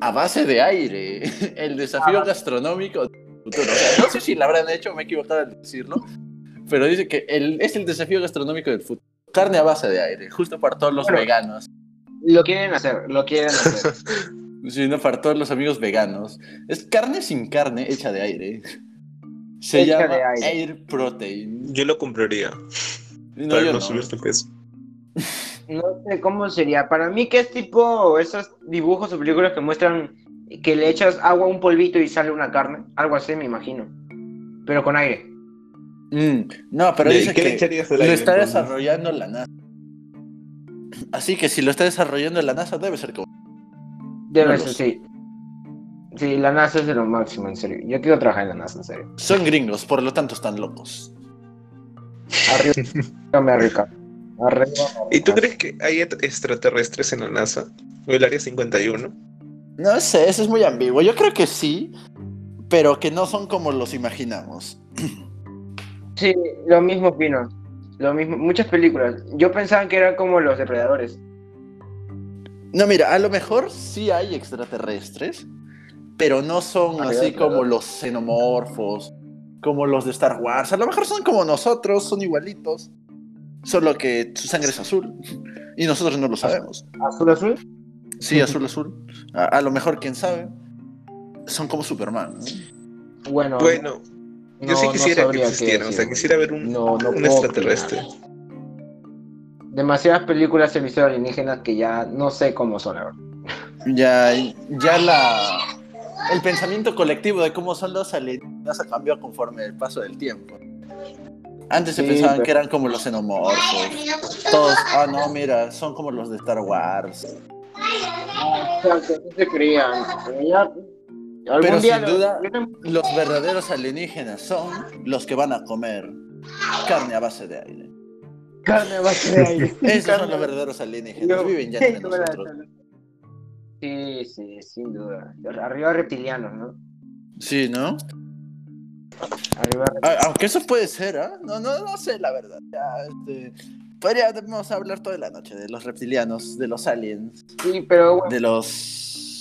[SPEAKER 2] a base de aire. <laughs> El desafío gastronómico del futuro. O sea, no sé si lo habrán hecho, me he equivocado al decirlo, pero dice que el, es el desafío gastronómico del futuro. Carne a base de aire, justo para todos los
[SPEAKER 1] Bueno.
[SPEAKER 2] veganos.
[SPEAKER 1] Lo quieren hacer, lo quieren hacer. <laughs>
[SPEAKER 2] Sí, no para todos los amigos veganos. Es carne sin carne hecha de aire. Se
[SPEAKER 1] Hecha
[SPEAKER 2] llama
[SPEAKER 1] aire.
[SPEAKER 2] Air Protein.
[SPEAKER 3] Yo lo compraría
[SPEAKER 2] No,
[SPEAKER 3] para
[SPEAKER 2] yo
[SPEAKER 3] no,
[SPEAKER 2] no.
[SPEAKER 3] subir de peso.
[SPEAKER 1] No sé cómo sería. Para mí que es tipo esos dibujos o películas que muestran que le echas agua a un polvito y sale una carne. Algo así me imagino. Pero con aire.
[SPEAKER 2] Mm, no, pero
[SPEAKER 3] ¿Y
[SPEAKER 2] dice que lo
[SPEAKER 3] aire,
[SPEAKER 2] está
[SPEAKER 3] entonces?
[SPEAKER 2] desarrollando la NASA. Así que si lo está desarrollando la NASA, debe ser como.
[SPEAKER 1] Debe
[SPEAKER 2] No
[SPEAKER 1] ser, sí. Sí, la NASA es de lo máximo, en serio. Yo quiero trabajar en la NASA, en serio.
[SPEAKER 2] Son gringos, por lo tanto están locos.
[SPEAKER 1] Arriba, <laughs> me rica. Arriba.
[SPEAKER 3] ¿Y tú crees que hay extraterrestres en la NASA? ¿O el Área 51?
[SPEAKER 2] No sé, eso es muy ambiguo. Yo creo que sí, pero que no son como los imaginamos.
[SPEAKER 1] Sí, lo mismo opino. Lo mismo. Muchas películas. Yo pensaba que eran como los depredadores.
[SPEAKER 2] No, mira, a lo mejor sí hay extraterrestres, pero no son
[SPEAKER 1] Ah,
[SPEAKER 2] así como los xenomorfos, como los de Star Wars. A lo mejor son como nosotros, son igualitos, solo que su sangre es azul y nosotros no lo sabemos.
[SPEAKER 1] Azul, azul.
[SPEAKER 2] Sí, azul, azul. A, a lo mejor, quién sabe. Son como Superman. ¿no?
[SPEAKER 1] Bueno.
[SPEAKER 3] Bueno, yo
[SPEAKER 1] no-
[SPEAKER 3] sí
[SPEAKER 1] no
[SPEAKER 3] quisiera que existieran. O sea, quisiera ver un,
[SPEAKER 1] No, no
[SPEAKER 3] un
[SPEAKER 1] puedo
[SPEAKER 3] extraterrestre.
[SPEAKER 1] opinar. Demasiadas películas he visto alienígenas que ya no sé cómo son, la verdad.
[SPEAKER 2] Ya, ya la. El pensamiento colectivo de cómo son los alienígenas ha cambiado conforme el paso del tiempo. Antes se pensaban
[SPEAKER 1] pero-
[SPEAKER 2] que eran como los xenomorfos. Todos, ah, no, mira, son como los de Star Wars.
[SPEAKER 1] O sea, que no se creían. Pero ya-
[SPEAKER 2] sin duda- Los verdaderos alienígenas son los que van a comer carne a base de aire.
[SPEAKER 1] Carne a base de aire. <laughs>
[SPEAKER 2] Esos son los verdaderos alienígenas.
[SPEAKER 1] Yo-
[SPEAKER 2] Viven ya entre nosotros.
[SPEAKER 1] Sí, sí, sin duda. Arriba reptilianos, ¿no?
[SPEAKER 2] Sí, ¿no?
[SPEAKER 1] Arriba
[SPEAKER 2] A- Aunque eso puede ser, ¿ah? No, no, no sé la verdad. Ya, este, podríamos hablar toda la noche de los reptilianos, de los aliens,
[SPEAKER 1] Sí, pero bueno.
[SPEAKER 2] de los...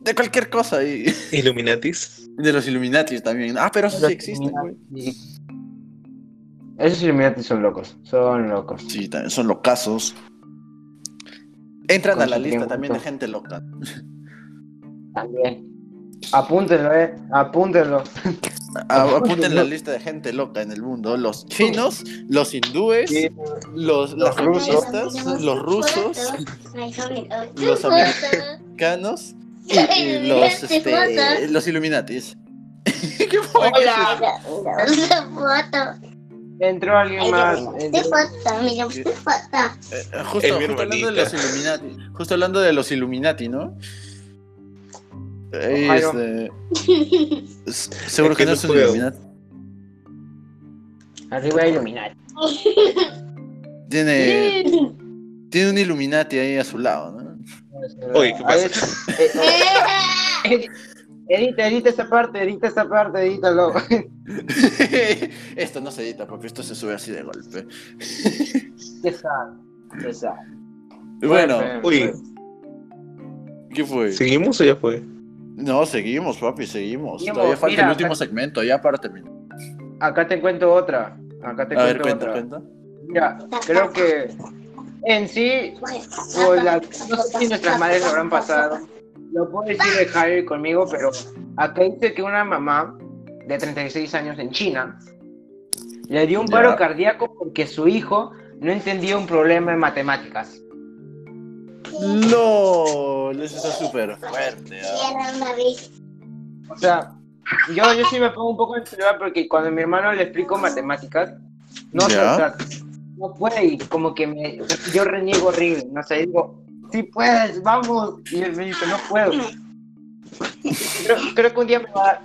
[SPEAKER 2] De cualquier cosa y <laughs>
[SPEAKER 3] Illuminatis.
[SPEAKER 2] de los Illuminatis también. Ah, pero eso sí existen, güey.
[SPEAKER 1] Sí. Esos Illuminati son locos. Son locos.
[SPEAKER 2] Sí, también son locazos. Entran
[SPEAKER 1] Con
[SPEAKER 2] a la lista también de gente loca.
[SPEAKER 1] También. Apúntenlo, eh. Apúntenlo.
[SPEAKER 2] Apunten la lista de gente loca en el mundo. Los chinos, los hindúes,
[SPEAKER 1] Sí.
[SPEAKER 2] los,
[SPEAKER 1] Los rusos.
[SPEAKER 2] los rusos, los americanos y, y los, este, los Illuminatis. <laughs> ¿Qué fue?
[SPEAKER 1] Hola.
[SPEAKER 4] Foto.
[SPEAKER 1] Entró alguien más.
[SPEAKER 2] Eh,
[SPEAKER 3] Es
[SPEAKER 2] justo, hablando de los Illuminati. Justo hablando de los Illuminati, ¿no? Eh, este, <laughs> seguro que no es un. Illuminati.
[SPEAKER 1] Arriba Illuminati. <laughs>
[SPEAKER 2] Tiene, <laughs> tiene un Illuminati ahí a su lado, ¿no?
[SPEAKER 3] Oye, ¿qué pasa?
[SPEAKER 1] es- eh, eh, Edita, edita esta parte, edita esta parte, edítalo.
[SPEAKER 2] esto no se edita, porque esto se sube así de golpe.
[SPEAKER 1] Qué sad.
[SPEAKER 2] Bueno,
[SPEAKER 3] Uy,
[SPEAKER 2] ¿qué fue?
[SPEAKER 3] ¿seguimos o ya fue?
[SPEAKER 2] No, seguimos, papi, seguimos.
[SPEAKER 1] Seguimos,
[SPEAKER 2] Todavía falta
[SPEAKER 1] mira,
[SPEAKER 2] el último
[SPEAKER 1] acá-
[SPEAKER 2] segmento, ya para terminar.
[SPEAKER 1] Acá te cuento otra. Acá te
[SPEAKER 2] A ver,
[SPEAKER 1] cuento
[SPEAKER 2] cuenta,
[SPEAKER 1] otra.
[SPEAKER 2] cuenta.
[SPEAKER 1] Mira, creo que en sí, pues, la- no sé si nuestras madres lo habrán pasado. Lo puedo decir de Javi conmigo, pero acá dice que una mamá de 36 años en China le dio un
[SPEAKER 2] Ya.
[SPEAKER 1] paro cardíaco porque su hijo no entendía un problema en matemáticas.
[SPEAKER 2] No, eso está súper fuerte. ah.
[SPEAKER 1] O sea, yo, yo sí me pongo un poco en problema porque cuando a mi hermano le explico matemáticas, no, sea, no puede y como que me, yo reniego horrible, no sé, digo, sí puedes, vamos, y él me dice, no puedo. Creo, creo que un día me va a dar,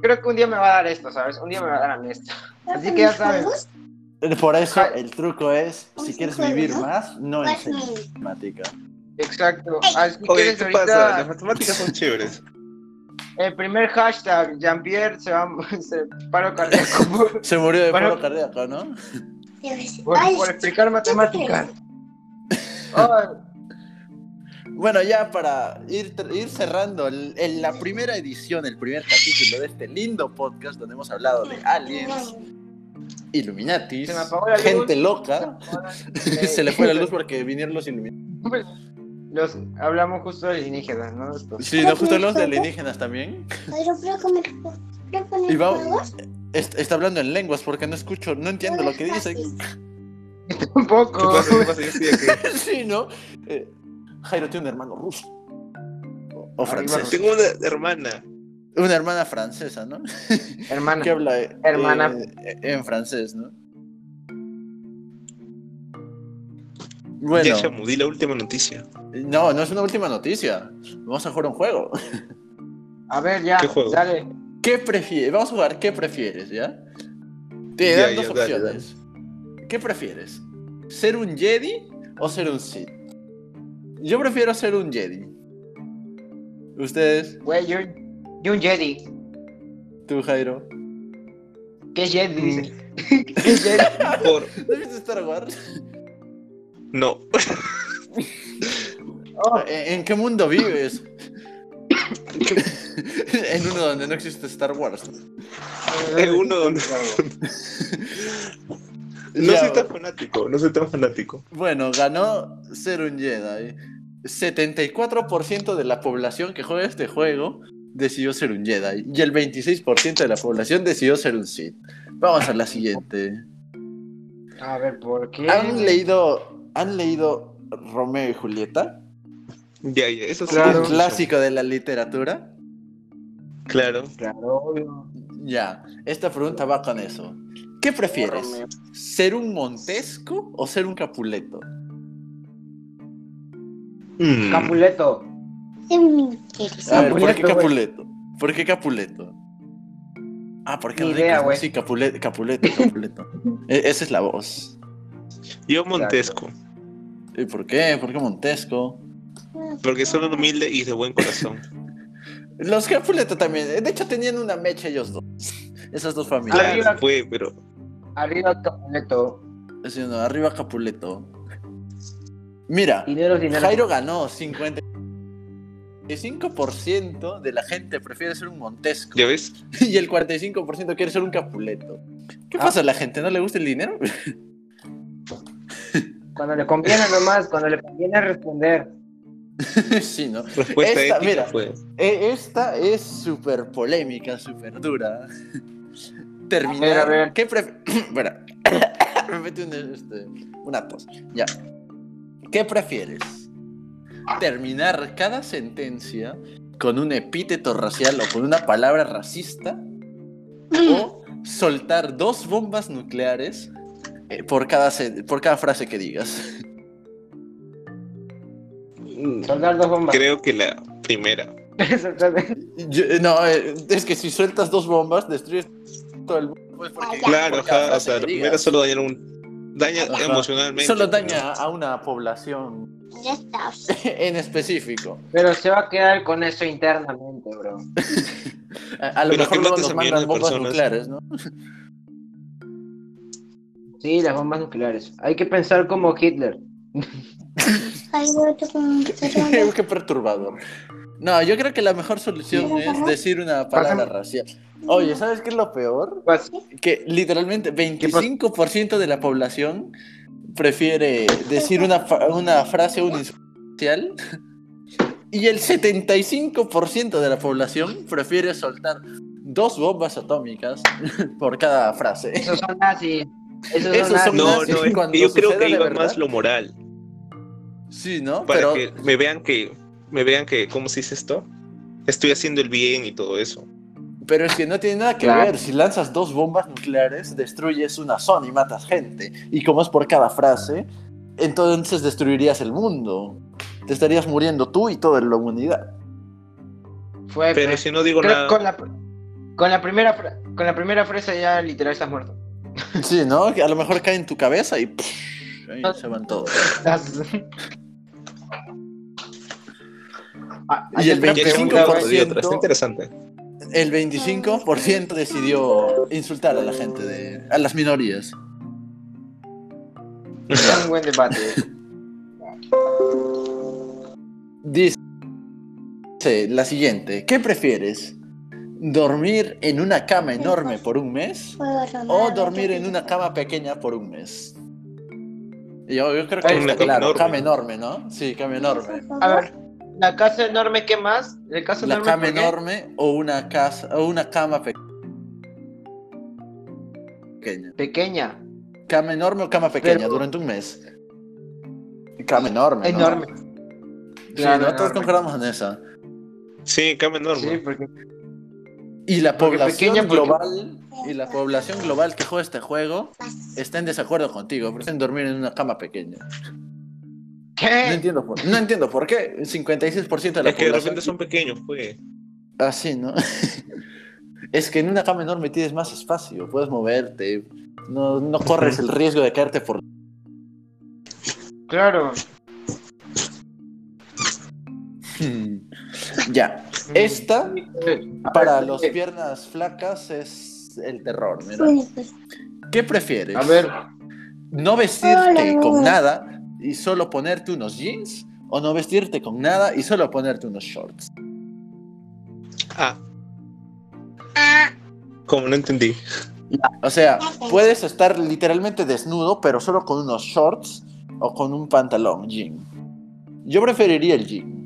[SPEAKER 1] creo que un día me va a dar esto, ¿sabes? Un día me va a dar a mí esto. Así que ya saben.
[SPEAKER 2] Por eso el truco es, si quieres vivir más, no enseñes matemática.
[SPEAKER 1] Exacto. Así que
[SPEAKER 3] Oye, ¿qué pasa? Las matemáticas son chéveres.
[SPEAKER 1] el primer hashtag, Jean-Pierre se va <laughs> se paro cardíaco <laughs>
[SPEAKER 2] Se murió de
[SPEAKER 1] Bueno.
[SPEAKER 2] paro cardíaco, ¿no?
[SPEAKER 1] por- por explicar matemáticas.
[SPEAKER 2] Bueno, ya para ir, ir cerrando el- en la primera edición, el primer capítulo de este lindo podcast donde hemos hablado de aliens, Illuminatis,
[SPEAKER 1] Se luz.
[SPEAKER 2] gente loca.
[SPEAKER 1] Eh, <laughs>
[SPEAKER 2] Se le fue la luz porque vinieron los Illuminatis.
[SPEAKER 1] Los, hablamos justo de alienígenas, ¿no?
[SPEAKER 2] Sí, ¿no? Justo los de alienígenas también.
[SPEAKER 4] Pero. ¿Puedo poner
[SPEAKER 2] Y va- está hablando en lenguas porque no escucho, no entiendo lo que dice.
[SPEAKER 1] Un <laughs> poco.
[SPEAKER 3] ¿Qué pasa? ¿Qué pasa? Yo estoy aquí. <laughs>
[SPEAKER 2] Sí, ¿no? Eh, Jairo tiene un hermano ruso. O, o francés.
[SPEAKER 3] Tengo una hermana.
[SPEAKER 2] Una hermana francesa, ¿no?
[SPEAKER 1] Hermana. <laughs>
[SPEAKER 2] Que habla eh,
[SPEAKER 1] Hermana.
[SPEAKER 2] eh, en francés, ¿no? Bueno,
[SPEAKER 3] Ya chamudí la última noticia.
[SPEAKER 2] no, no es una última noticia. Vamos a jugar un juego.
[SPEAKER 1] A ver, ya.
[SPEAKER 3] ¿Qué juego?
[SPEAKER 1] Dale.
[SPEAKER 2] ¿Qué prefieres? Vamos a jugar ¿qué prefieres, ya? Te
[SPEAKER 3] Ya,
[SPEAKER 2] dan
[SPEAKER 3] ya,
[SPEAKER 2] dos
[SPEAKER 3] dale,
[SPEAKER 2] opciones. ¿Qué prefieres? ¿Ser un Jedi o ser un Sith? Yo prefiero ser un Jedi. ¿Ustedes?
[SPEAKER 1] Güey, yo, yo un Jedi.
[SPEAKER 2] ¿Tú, Jairo?
[SPEAKER 1] ¿Qué Jedi? Dice. <laughs> ¿Qué Jedi?
[SPEAKER 3] Por...
[SPEAKER 2] ¿No viste Star Wars?
[SPEAKER 3] No. <laughs>
[SPEAKER 1] Oh,
[SPEAKER 2] ¿En en qué mundo vives? <laughs> en uno donde no existe Star Wars.
[SPEAKER 3] Es uno donde... No
[SPEAKER 2] Ya,
[SPEAKER 3] soy tan fanático, no soy tan fanático.
[SPEAKER 2] Bueno, ganó ser un Jedi. 74% de la población que juega este juego decidió ser un Jedi. Y el 26% de la población decidió ser un Sith. Vamos a la siguiente.
[SPEAKER 1] A ver, ¿por qué?
[SPEAKER 2] ¿Han leído, ¿han leído Romeo y Julieta?
[SPEAKER 3] Ya, ya, eso sí.
[SPEAKER 1] Claro.
[SPEAKER 2] Un clásico de la literatura.
[SPEAKER 3] Claro.
[SPEAKER 1] Claro, obvio.
[SPEAKER 2] Ya, esta pregunta va con eso. ¿Qué prefieres? ¿Ser un Montesco o ser un Capuleto?
[SPEAKER 3] Mm.
[SPEAKER 1] Capuleto.
[SPEAKER 2] A ver, ¿por qué
[SPEAKER 1] Capuleto?
[SPEAKER 2] ¿Por qué Capuleto? Ah, porque
[SPEAKER 1] Ni idea,
[SPEAKER 2] ¿no?
[SPEAKER 1] güey.
[SPEAKER 2] Sí, Capuleto, Capuleto, Capuleto. <laughs> E- esa es la voz.
[SPEAKER 3] Yo Montesco,
[SPEAKER 2] ¿Y por qué? ¿Por qué Montesco?
[SPEAKER 3] porque son humilde y de buen corazón. <laughs>
[SPEAKER 2] Los Capuleto también. De hecho, tenían una mecha ellos dos. Esas dos familias.
[SPEAKER 1] Arriba.
[SPEAKER 3] Claro, fue, pero
[SPEAKER 1] Arriba Capuleto.
[SPEAKER 2] Sí, no, arriba Capuleto. Mira,
[SPEAKER 1] Dinero, dinero.
[SPEAKER 2] Jairo ganó 55% de la gente prefiere ser un Montesco.
[SPEAKER 3] ¿ya ves? <laughs>
[SPEAKER 2] Y el 45% quiere ser un Capuleto. ¿Qué
[SPEAKER 1] Ah.
[SPEAKER 2] pasa? ¿A la gente no le gusta el dinero? <laughs>
[SPEAKER 1] Cuando le conviene nomás, cuando le conviene responder. <laughs>
[SPEAKER 2] sí, ¿no?
[SPEAKER 3] Respuesta
[SPEAKER 2] Esta,
[SPEAKER 3] ética
[SPEAKER 2] mira.
[SPEAKER 3] fue.
[SPEAKER 2] E- Esta es súper polémica, súper dura. <laughs> Terminar.
[SPEAKER 1] A ver, a ver.
[SPEAKER 2] ¿Qué pref- bueno, <coughs> <coughs> me metí un, este, una tos. Ya. ¿Qué prefieres? ¿Terminar cada sentencia con un epíteto racial o con una palabra racista? ¿O soltar dos bombas nucleares eh, por, cada se- por cada frase que digas?
[SPEAKER 3] Mm,
[SPEAKER 1] Soldar dos bombas.
[SPEAKER 3] Creo que la primera. <laughs>
[SPEAKER 1] Soltar-
[SPEAKER 2] Yo- no, eh, es que si sueltas dos bombas, destruyes todo el mundo. pues,
[SPEAKER 3] Claro, ajá, o sea, la primera solo daña un. Daña
[SPEAKER 2] Ajá.
[SPEAKER 3] emocionalmente.
[SPEAKER 2] Solo
[SPEAKER 3] pero-
[SPEAKER 2] daña a una población <laughs> en específico.
[SPEAKER 1] Pero se va a quedar con eso internamente, bro. <laughs>
[SPEAKER 2] A, a lo
[SPEAKER 3] Pero
[SPEAKER 2] mejor luego nos mandan bombas
[SPEAKER 3] personas.
[SPEAKER 2] nucleares, ¿no?
[SPEAKER 1] Sí, las bombas nucleares. Hay que pensar como Hitler. <laughs>
[SPEAKER 2] Qué perturbador. No, yo creo que la mejor solución es decir una palabra racial. Oye, ¿sabes qué es lo peor?
[SPEAKER 1] Pues,
[SPEAKER 2] Que literalmente 25% de la población prefiere decir una, fa- una frase un insulto y el 75% de la población prefiere soltar dos bombas atómicas <laughs> por cada frase.
[SPEAKER 1] esos son nazis. Esos,
[SPEAKER 2] Esos
[SPEAKER 1] son
[SPEAKER 3] No, no, que yo creo que iba
[SPEAKER 2] verdad.
[SPEAKER 3] más lo moral.
[SPEAKER 2] Sí, ¿no?
[SPEAKER 3] Para
[SPEAKER 2] Pero
[SPEAKER 3] que me vean que. Me vean que. ¿Cómo se dice esto? Estoy haciendo el bien y todo eso.
[SPEAKER 2] Pero es que no tiene nada que
[SPEAKER 1] Claro.
[SPEAKER 2] ver. Si lanzas dos bombas nucleares, destruyes una zona y matas gente. Y como es por cada frase, entonces destruirías el mundo. Te estarías muriendo tú y toda la humanidad.
[SPEAKER 1] Fue,
[SPEAKER 3] Pero si no digo nada.
[SPEAKER 1] con la, con la primera con la primera frase ya literal estás muerto. <laughs>
[SPEAKER 2] Sí, ¿no? Que a lo mejor cae en tu cabeza y pff, ahí se van todos.
[SPEAKER 1] Estás- <laughs> Ah,
[SPEAKER 2] Y el
[SPEAKER 1] hay otra
[SPEAKER 3] Ya es un
[SPEAKER 1] pregunta,
[SPEAKER 3] caso
[SPEAKER 1] güey.
[SPEAKER 3] de otra. Está interesante.
[SPEAKER 2] El 25% decidió insultar a la gente, de, a las minorías.
[SPEAKER 1] Es un buen debate.
[SPEAKER 2] Dice la siguiente, ¿qué prefieres? ¿Dormir en una cama enorme por un mes? ¿O dormir en una cama pequeña por un mes? Yo, yo creo que
[SPEAKER 3] cama
[SPEAKER 2] claro,
[SPEAKER 3] enorme.
[SPEAKER 2] cama enorme, ¿no? Sí, cama enorme.
[SPEAKER 1] A ver, la casa enorme, ¿qué más? ¿La casa
[SPEAKER 2] La
[SPEAKER 1] enorme?
[SPEAKER 2] cama enorme o una casa o una cama pe- pequeña.
[SPEAKER 1] Pequeña,
[SPEAKER 2] Cama enorme o cama pequeña
[SPEAKER 1] Pero-
[SPEAKER 2] durante un mes. Cama enorme. ¿no?
[SPEAKER 1] enorme.
[SPEAKER 2] Sí,
[SPEAKER 1] Claro,
[SPEAKER 2] no todos
[SPEAKER 1] enorme.
[SPEAKER 2] concordamos en esa.
[SPEAKER 3] Sí, cama enorme.
[SPEAKER 1] Sí, porque
[SPEAKER 2] Y la
[SPEAKER 1] Porque
[SPEAKER 2] población
[SPEAKER 1] pequeña, porque-
[SPEAKER 2] global y la población global que juega este juego está en desacuerdo contigo. Prefieren dormir en una cama pequeña. No
[SPEAKER 1] ¿Qué?
[SPEAKER 2] entiendo por, no entiendo por qué. El 56% de la
[SPEAKER 3] Es que de
[SPEAKER 2] población.
[SPEAKER 3] repente son pequeños, pues.
[SPEAKER 2] Así, ¿no? <laughs> es que en una cama enorme tienes más espacio, puedes moverte. No, no corres el riesgo de caerte por.
[SPEAKER 1] Claro. <laughs>
[SPEAKER 2] ya. Esta, para los piernas flacas, es el terror. Mira. ¿Qué prefieres?
[SPEAKER 1] A ver,
[SPEAKER 2] ¿No vestirte con nada y solo ponerte unos jeans? ¿O no vestirte con nada y solo ponerte unos shorts?
[SPEAKER 3] Ah. Como no entendí.
[SPEAKER 2] O sea, puedes estar literalmente desnudo, pero solo con unos shorts o con un pantalón jean. Yo preferiría el jean.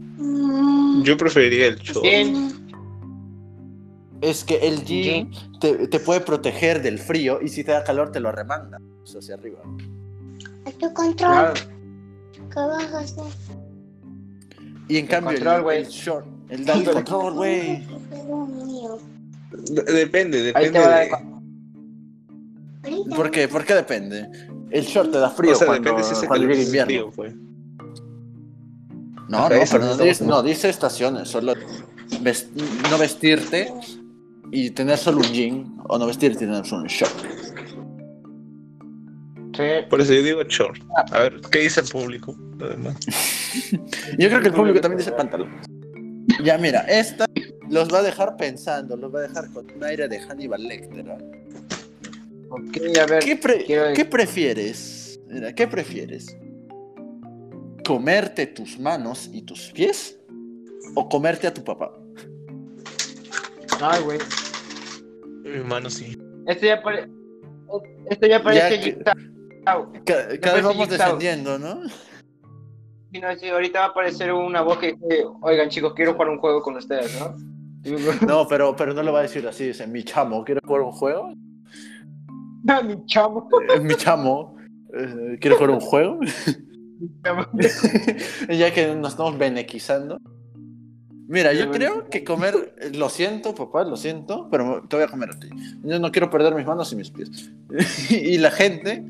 [SPEAKER 3] Yo preferiría el show.
[SPEAKER 1] bien.
[SPEAKER 2] Es que el jean te, te puede proteger del frío y si te da calor te lo remanda hacia arriba.
[SPEAKER 4] A tu control.
[SPEAKER 1] Claro.
[SPEAKER 4] ¿Qué vas a hacer?
[SPEAKER 2] Y en cambio el,
[SPEAKER 1] control, güey.
[SPEAKER 2] el short, el da el control, güey.
[SPEAKER 3] Depende, depende de.
[SPEAKER 2] ¿Por qué? ¿Por qué depende? El short te da frío
[SPEAKER 3] o sea,
[SPEAKER 2] cuando,
[SPEAKER 3] depende si
[SPEAKER 2] cuando
[SPEAKER 3] es
[SPEAKER 2] invierno.
[SPEAKER 3] frío, pues.
[SPEAKER 2] No, no, pero no, dice, no dice estaciones, solo ves- no vestirte y tener solo un jean o no vestirte y tener solo un short.
[SPEAKER 1] Sí.
[SPEAKER 3] Por eso yo digo short. A ver, ¿qué dice el público? Además. <laughs>
[SPEAKER 2] Yo creo que el público también dice pantalón. Ya, mira, esta los va a dejar pensando, los va a dejar con un aire de Hannibal Lecter. ¿ah?
[SPEAKER 1] Ok, a ver.
[SPEAKER 2] ¿Qué, pre-
[SPEAKER 1] quiero-
[SPEAKER 2] qué prefieres? Mira, ¿qué prefieres? ¿Comerte tus manos y tus pies? ¿O comerte a tu papá?
[SPEAKER 1] Ay, güey.
[SPEAKER 3] Mi mano sí.
[SPEAKER 1] Esto ya parece. Esto ya parece
[SPEAKER 2] Ya que- Cada, vez vamos descendiendo, ¿no?
[SPEAKER 1] Sí, no, sí, ahorita va a aparecer una voz que dice, oigan chicos, quiero jugar un juego con ustedes, ¿no?
[SPEAKER 2] No, pero, pero no lo va a decir así, dice, mi chamo, ¿quieres jugar un juego? <laughs>
[SPEAKER 1] mi chamo.
[SPEAKER 2] Eh, mi chamo, eh, ¿quieres jugar un juego? <laughs> <laughs> ya que nos estamos benequizando. Mira, yo creo que comer, lo siento, papá, lo siento, pero te voy a comer a ti. Yo no quiero perder mis manos y mis pies. <laughs> y la gente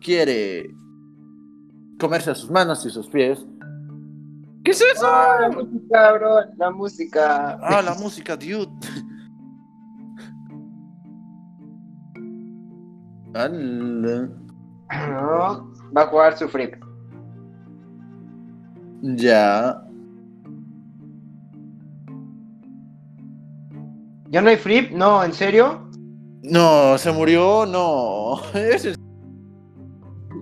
[SPEAKER 2] quiere comerse a sus manos y sus pies. ¿Qué es eso?
[SPEAKER 1] Ah, la música, bro, la música.
[SPEAKER 2] Ah, la música, dude.
[SPEAKER 1] No, va a jugar su freak.
[SPEAKER 2] Ya.
[SPEAKER 1] ¿Ya no hay free? No, ¿en serio?
[SPEAKER 2] No, se murió, no. <laughs> Ese es-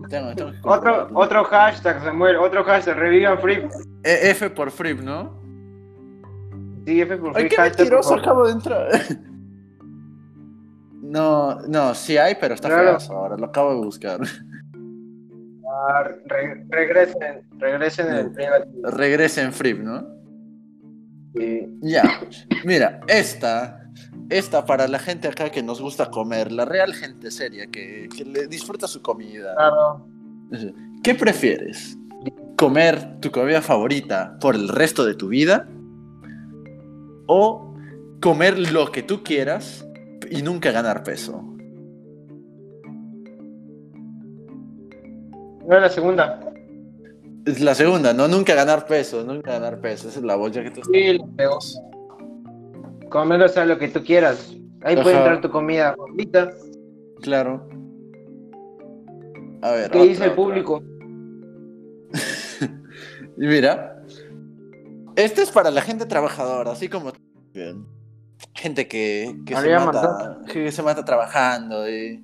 [SPEAKER 2] Tengo- tengo que
[SPEAKER 1] Otro, otro hashtag, Samuel, otro hashtag, revivan free.
[SPEAKER 2] E- F por Frip, ¿no?
[SPEAKER 1] Sí, F por
[SPEAKER 2] Ay,
[SPEAKER 1] free
[SPEAKER 2] qué
[SPEAKER 1] hashtag,
[SPEAKER 2] mentiroso acabo de entrar. <laughs> No, no, sí hay, pero está
[SPEAKER 1] Claro.
[SPEAKER 2] feo ahora, lo acabo de buscar. <laughs>
[SPEAKER 1] Ah, re- regresen, regresen en el privativo.
[SPEAKER 2] Regrese en Frip, ¿no?
[SPEAKER 1] Sí.
[SPEAKER 2] Ya. Mira, esta, esta para la gente acá que nos gusta comer, la real gente seria que, que le disfruta su comida.
[SPEAKER 1] Claro.
[SPEAKER 2] ¿Qué prefieres? ¿Comer tu comida favorita por el resto de tu vida? ¿O comer lo que tú quieras y nunca ganar peso?
[SPEAKER 1] No es la segunda.
[SPEAKER 2] Es la segunda, ¿no? Nunca ganar peso, nunca ganar peso. Esa es la ya que tú
[SPEAKER 1] Sí, la pegó. Comer, o sea, lo que tú quieras. Ahí puede
[SPEAKER 2] Ajá.
[SPEAKER 1] entrar tu comida favorita.
[SPEAKER 2] Claro. A ver.
[SPEAKER 1] ¿Qué
[SPEAKER 2] otra,
[SPEAKER 1] dice el
[SPEAKER 2] otra.
[SPEAKER 1] público? <laughs>
[SPEAKER 2] Y mira, este es para la gente trabajadora, así como gente que, que, se, mata, que se mata trabajando. y-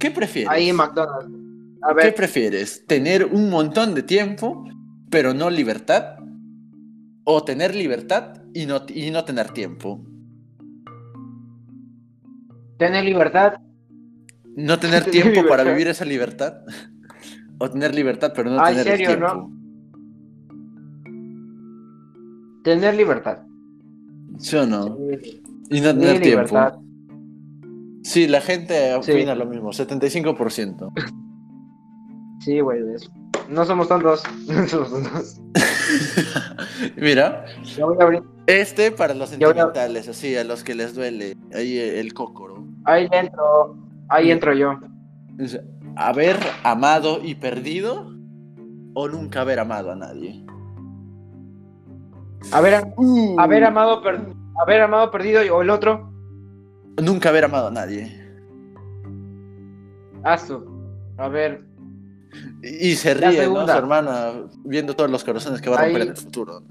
[SPEAKER 2] ¿Qué prefieres?
[SPEAKER 1] Ahí en McDonald's. A
[SPEAKER 2] ¿Qué
[SPEAKER 1] ver,
[SPEAKER 2] prefieres? ¿Tener un montón de tiempo, pero no libertad? ¿O tener libertad y no, y no tener tiempo?
[SPEAKER 1] tener libertad.
[SPEAKER 2] ¿No tener <laughs> tiempo para vivir esa libertad? <laughs> ¿O tener libertad, pero no
[SPEAKER 1] Ah, ¿en
[SPEAKER 2] tener
[SPEAKER 1] serio,
[SPEAKER 2] tiempo?
[SPEAKER 1] no? Tener libertad.
[SPEAKER 2] ¿Sí o no?
[SPEAKER 1] Sí,
[SPEAKER 2] Y no
[SPEAKER 1] sí,
[SPEAKER 2] tener tiempo.
[SPEAKER 1] libertad.
[SPEAKER 2] Sí, la gente
[SPEAKER 1] Sí.
[SPEAKER 2] opina lo mismo, 75%. <laughs>
[SPEAKER 1] Sí, güey. es- No somos tontos. <laughs> No somos tontos. <laughs>
[SPEAKER 2] Mira,
[SPEAKER 1] Ya voy a abrir.
[SPEAKER 2] este para los sentimentales, así, a los que les duele, ahí el cócoro.
[SPEAKER 1] Ahí entro. Ahí entro yo.
[SPEAKER 2] ¿Haber amado y perdido o nunca haber amado a nadie?
[SPEAKER 1] Haber,
[SPEAKER 2] Uh,
[SPEAKER 1] haber amado, per- haber amado perdido o el otro.
[SPEAKER 2] Nunca haber amado a nadie.
[SPEAKER 1] Asu. A ver.
[SPEAKER 2] Y, se ríe, ¿no? Su hermana, viendo todos los corazones que va a
[SPEAKER 1] Ahí.
[SPEAKER 2] romper en el futuro.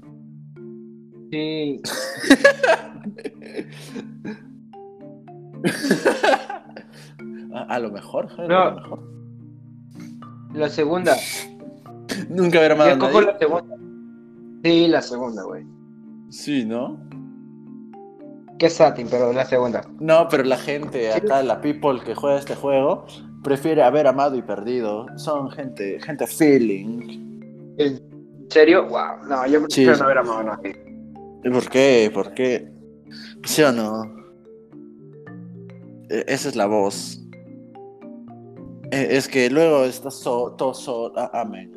[SPEAKER 1] Sí. <laughs>
[SPEAKER 2] a, a lo mejor, a
[SPEAKER 1] No.
[SPEAKER 2] lo mejor.
[SPEAKER 1] La segunda.
[SPEAKER 2] Nunca haber amado
[SPEAKER 1] Yo
[SPEAKER 2] a nadie.
[SPEAKER 1] la segunda. Sí, la segunda, güey.
[SPEAKER 2] Sí, ¿no?
[SPEAKER 1] Qué satin, pero la segunda.
[SPEAKER 2] No, pero la gente acá, la people que juega este juego, prefiere haber amado y perdido. Son gente, gente feeling.
[SPEAKER 1] ¿En serio? Wow. No, yo
[SPEAKER 2] Sí,
[SPEAKER 1] prefiero
[SPEAKER 2] sí.
[SPEAKER 1] no haber amado a nadie.
[SPEAKER 2] ¿Y ¿Por qué? ¿Por qué? ¿Sí o no? E- Esa es la voz. E- Es que luego estás so- todo solo. Ah, amén.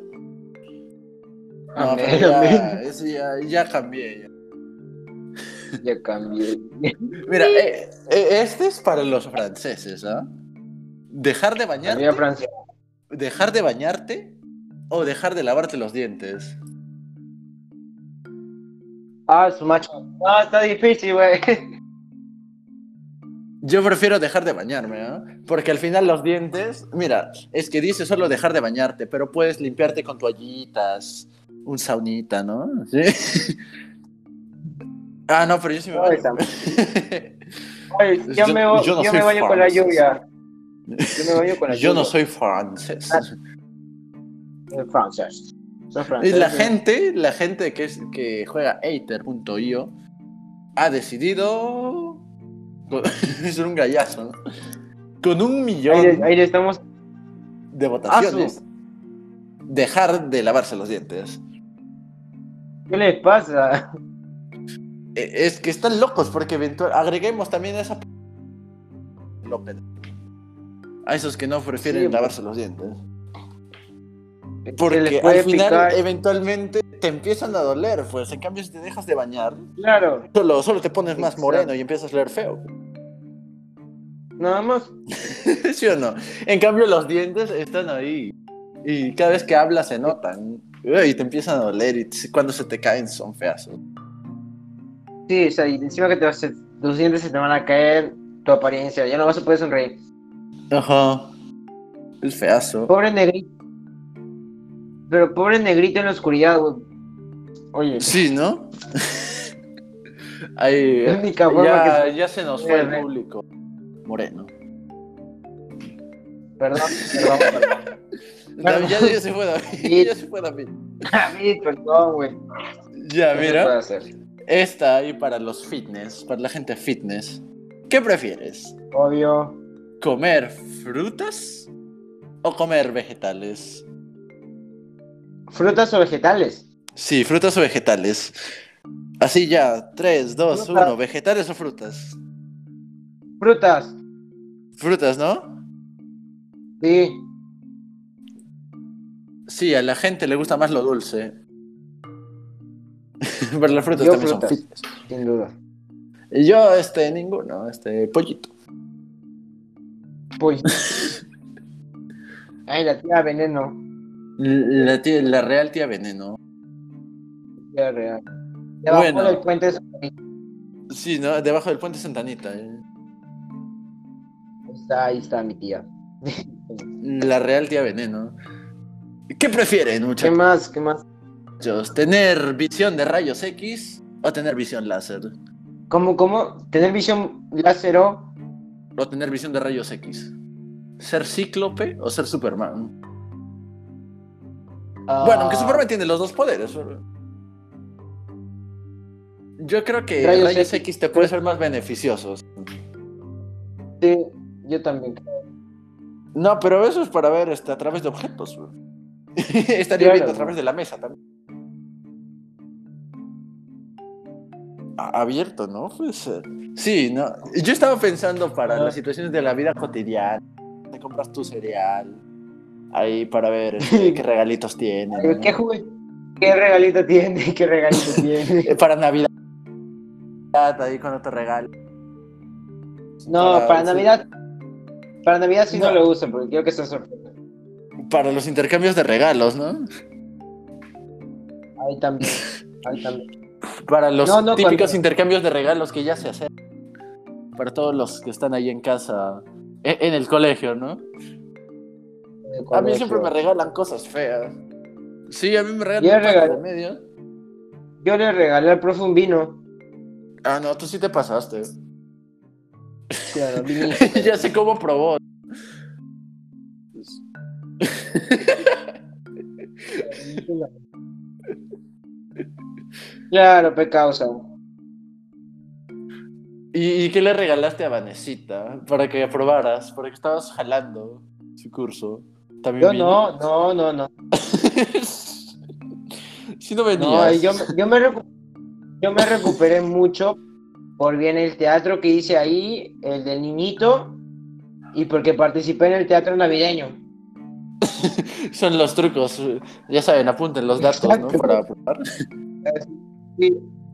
[SPEAKER 2] No,
[SPEAKER 1] Amén,
[SPEAKER 2] ya,
[SPEAKER 1] amén.
[SPEAKER 2] es- ya, ya cambié. ya.
[SPEAKER 1] Ya cambié.
[SPEAKER 2] Mira, eh, eh, este es para los franceses, ¿ah? Dejar de bañarte,
[SPEAKER 1] Francia.
[SPEAKER 2] dejar de bañarte o dejar de lavarte los dientes.
[SPEAKER 1] Ah, su macho. No, está difícil, güey. <laughs>
[SPEAKER 2] Yo prefiero dejar de bañarme, ¿ah? Porque al final los dientes, mira, es que dice solo dejar de bañarte, pero puedes limpiarte con toallitas, un saunita, ¿no? ¿Sí? <laughs> ah, no, pero yo sí me baño.
[SPEAKER 1] Oye, <laughs> yo,
[SPEAKER 2] Yo-
[SPEAKER 1] me,
[SPEAKER 2] yo no
[SPEAKER 1] yo me baño con la lluvia. Yo me baño con la <laughs>
[SPEAKER 2] Yo no soy francés.
[SPEAKER 1] Soy francés. Soy
[SPEAKER 2] Y la
[SPEAKER 1] güey.
[SPEAKER 2] gente, la gente que, es, que juega Aether.io ha decidido. <laughs> es un gallazo, ¿no? Con un millón
[SPEAKER 1] Ahí, ahí estamos.
[SPEAKER 2] de votaciones. dejar de lavarse los dientes.
[SPEAKER 1] ¿Qué les pasa?
[SPEAKER 2] E- Es que están locos porque eventual agreguemos también a esa López. A esos que no prefieren
[SPEAKER 1] Sí, pues.
[SPEAKER 2] lavarse los dientes. Porque al final,
[SPEAKER 1] picar.
[SPEAKER 2] eventualmente, te empiezan a doler, pues. En cambio, si te dejas de bañar,
[SPEAKER 1] Claro,
[SPEAKER 2] solo, solo te pones más
[SPEAKER 1] Exacto.
[SPEAKER 2] moreno y empiezas a leer feo.
[SPEAKER 1] nada más. <laughs>
[SPEAKER 2] ¿Sí o no? En cambio, los dientes están ahí. Y cada vez que hablas se notan. Y te empiezan a doler. Y cuando se te caen son feas.
[SPEAKER 1] Sí, o sea, y encima que te vas a- tus dientes se te van a caer, tu apariencia, ya no vas a poder sonreír.
[SPEAKER 2] Ajá. Es feazo.
[SPEAKER 1] Pobre negrito. Pero pobre negrito en la oscuridad, güey. Oye,
[SPEAKER 2] Sí, ¿no? Ahí,
[SPEAKER 1] La única forma
[SPEAKER 2] ya,
[SPEAKER 1] que se-
[SPEAKER 2] ya se nos fue el público. Moreno.
[SPEAKER 1] perdón, <laughs> perdón, perdón.
[SPEAKER 2] David, ya, ya se fue David. <laughs> Ya se fue David.
[SPEAKER 1] David, perdón, güey.
[SPEAKER 2] Ya,
[SPEAKER 1] ¿Qué se puede
[SPEAKER 2] mira. Esta ahí para los fitness, para la gente fitness. ¿Qué prefieres?
[SPEAKER 1] Obvio.
[SPEAKER 2] ¿Comer frutas o comer vegetales?
[SPEAKER 1] ¿Frutas o vegetales?
[SPEAKER 2] Sí, frutas o vegetales. Así ya, 3, 2,
[SPEAKER 1] Frutas.
[SPEAKER 2] 1, vegetales o frutas.
[SPEAKER 1] Frutas.
[SPEAKER 2] Frutas, ¿no?
[SPEAKER 1] Sí.
[SPEAKER 2] Sí, a la gente le gusta más lo dulce. <laughs> Pero las frutas
[SPEAKER 1] Yo
[SPEAKER 2] también son
[SPEAKER 1] frutas.
[SPEAKER 2] fitness.
[SPEAKER 1] Sin duda.
[SPEAKER 2] Y yo, este, ninguno, este, pollito.
[SPEAKER 1] Pues. <laughs> Ay, la tía veneno.
[SPEAKER 2] La, tía- la real tía veneno.
[SPEAKER 1] Tía real. Debajo
[SPEAKER 2] Bueno.
[SPEAKER 1] del puente es-
[SPEAKER 2] Sí, ¿no? Debajo del puente Santanita. ¿eh?
[SPEAKER 1] está, ahí está mi tía. <laughs>
[SPEAKER 2] La real tía veneno. ¿Qué prefieren,
[SPEAKER 1] ¿Qué
[SPEAKER 2] muchachos?
[SPEAKER 1] más? ¿Qué más?
[SPEAKER 2] ¿Tener visión de rayos X o tener visión láser?
[SPEAKER 1] ¿Cómo, cómo? ¿Tener visión láser o?
[SPEAKER 2] O tener visión de rayos X. ¿Ser cíclope o ser Superman? Bueno, aunque
[SPEAKER 1] Ah,
[SPEAKER 2] Superman tiene los dos poderes. Yo creo que
[SPEAKER 1] Rayos
[SPEAKER 2] rayos,
[SPEAKER 1] X.
[SPEAKER 2] X te puede ser más beneficiosos.
[SPEAKER 1] Sí, yo también creo.
[SPEAKER 2] No, pero eso es para ver este, a través de objetos. <laughs> Estaría
[SPEAKER 1] Claro.
[SPEAKER 2] viendo a través de la mesa también. Abierto, ¿no? Pues, eh, sí, no. Yo estaba pensando para las situaciones de la vida cotidiana. Te compras tu cereal. Ahí para ver este, <laughs> qué regalitos tiene. ¿no?
[SPEAKER 1] ¿Qué, ¿Qué regalito tiene? <laughs> ¿Qué regalito <laughs> tiene?
[SPEAKER 2] Eh, Para Navidad. Ahí cuando te regalan.
[SPEAKER 1] No,
[SPEAKER 2] Para-.
[SPEAKER 1] Navidad. Para Navidad sí no,
[SPEAKER 2] No.
[SPEAKER 1] lo uso porque quiero que sea sorpresa.
[SPEAKER 2] Para los intercambios de regalos, ¿no?
[SPEAKER 1] Ahí también. Ahí también.
[SPEAKER 2] Para los
[SPEAKER 1] No, no,
[SPEAKER 2] típicos
[SPEAKER 1] cuando-
[SPEAKER 2] intercambios de regalos que ya se hacen. Para todos los que están ahí en casa, e- en el colegio, ¿no? A mí siempre me regalan cosas feas. Sí, a mí me regalan
[SPEAKER 1] regalo-
[SPEAKER 2] de medio.
[SPEAKER 1] Yo le regalé al profe un vino.
[SPEAKER 2] Ah, no, tú sí te pasaste.
[SPEAKER 1] Claro, <laughs>
[SPEAKER 2] ya sé cómo probó. <laughs>
[SPEAKER 1] Claro, pecausa.
[SPEAKER 2] ¿Y, y qué le regalaste a Vanesita para que aprobaras? Para que estabas jalando su curso. ¿También
[SPEAKER 1] Yo
[SPEAKER 2] vino?
[SPEAKER 1] no, no, no, no. <laughs>
[SPEAKER 2] si no venías.
[SPEAKER 1] No, yo, yo, me yo me recuperé mucho por bien el teatro que hice ahí, el del niñito, y porque participé en el teatro navideño. <laughs>
[SPEAKER 2] Son los trucos. Ya saben, apunten los datos, ¿no?
[SPEAKER 1] Exacto.
[SPEAKER 2] Para aprobar. <laughs>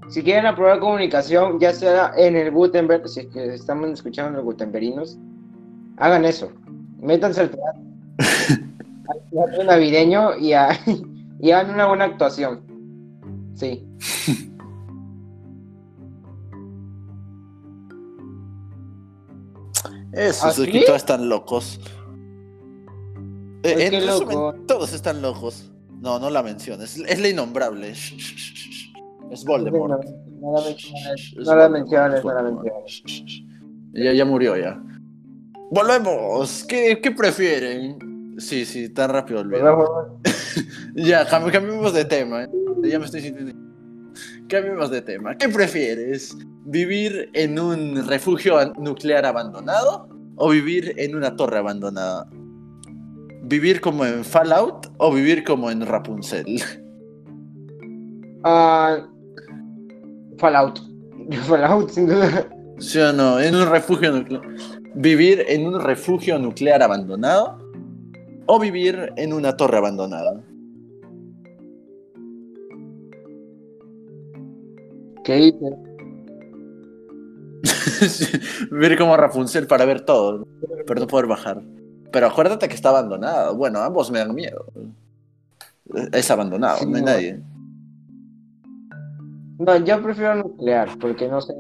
[SPEAKER 1] Si quieren aprobar comunicación, ya sea en el Gutenberg, si es que estamos escuchando los gutenberinos, hagan eso. Métanse al teatro, <laughs> al teatro navideño y, a- y hagan una buena actuación. Sí.
[SPEAKER 2] Eso,
[SPEAKER 1] ¿Ah,
[SPEAKER 2] es que todos están locos. Eh,
[SPEAKER 1] Pues
[SPEAKER 2] en
[SPEAKER 1] qué
[SPEAKER 2] resumen,
[SPEAKER 1] loco.
[SPEAKER 2] todos están locos. No, no la menciones. Es la innombrable. Es Voldemort.
[SPEAKER 1] No, la menciones,
[SPEAKER 2] Es
[SPEAKER 1] no la menciones, no la.
[SPEAKER 2] Ya, ya murió ya. Volvemos. ¿Qué, qué prefieren? Sí, sí, tan rápido.
[SPEAKER 1] Volvemos. <laughs>
[SPEAKER 2] Ya, cam- cambiemos de tema. ¿eh? Ya me estoy sintiendo. Cambiemos de tema. ¿Qué prefieres? ¿Vivir en un refugio nuclear abandonado o vivir en una torre abandonada? ¿Vivir como en Fallout o vivir como en Rapunzel?
[SPEAKER 1] Ah, Fallout. <laughs> Fallout, sin duda.
[SPEAKER 2] ¿Sí o no? En un refugio nuclear. ¿Vivir en un refugio nuclear abandonado o vivir en una torre abandonada?
[SPEAKER 1] ¿Qué <laughs> hice?
[SPEAKER 2] Sí, vivir como Rapunzel para ver todo, pero no poder bajar. Pero acuérdate que está abandonado. Bueno, ambos me dan miedo. Es abandonado,
[SPEAKER 1] Sí,
[SPEAKER 2] no hay
[SPEAKER 1] no.
[SPEAKER 2] nadie.
[SPEAKER 1] No, yo prefiero nuclear, porque no sé.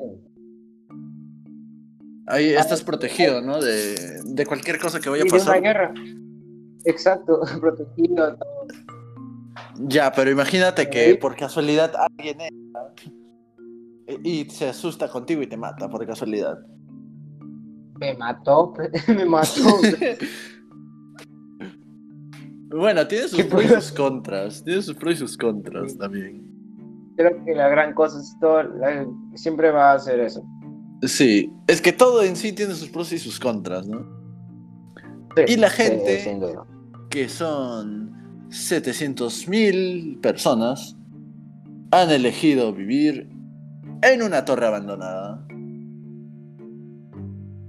[SPEAKER 2] Ahí estás protegido, ¿no? De, de cualquier cosa que vaya a
[SPEAKER 1] Y de una
[SPEAKER 2] pasar.
[SPEAKER 1] guerra. Exacto, <laughs> protegido. todo.
[SPEAKER 2] Ya, pero imagínate que por casualidad alguien entra y se asusta contigo y te mata por casualidad.
[SPEAKER 1] Me mató, <laughs> me mató. <laughs>
[SPEAKER 2] Bueno, tiene sus
[SPEAKER 1] ¿Qué
[SPEAKER 2] pros y sus contras. Tiene sus pros y sus contras también.
[SPEAKER 1] Creo que la gran cosa es todo, la- siempre va a ser eso.
[SPEAKER 2] Sí, es que todo en sí tiene sus pros y sus contras, ¿no?
[SPEAKER 1] Sí,
[SPEAKER 2] Y la gente-. Que son 700.000 personas han elegido vivir en una torre abandonada.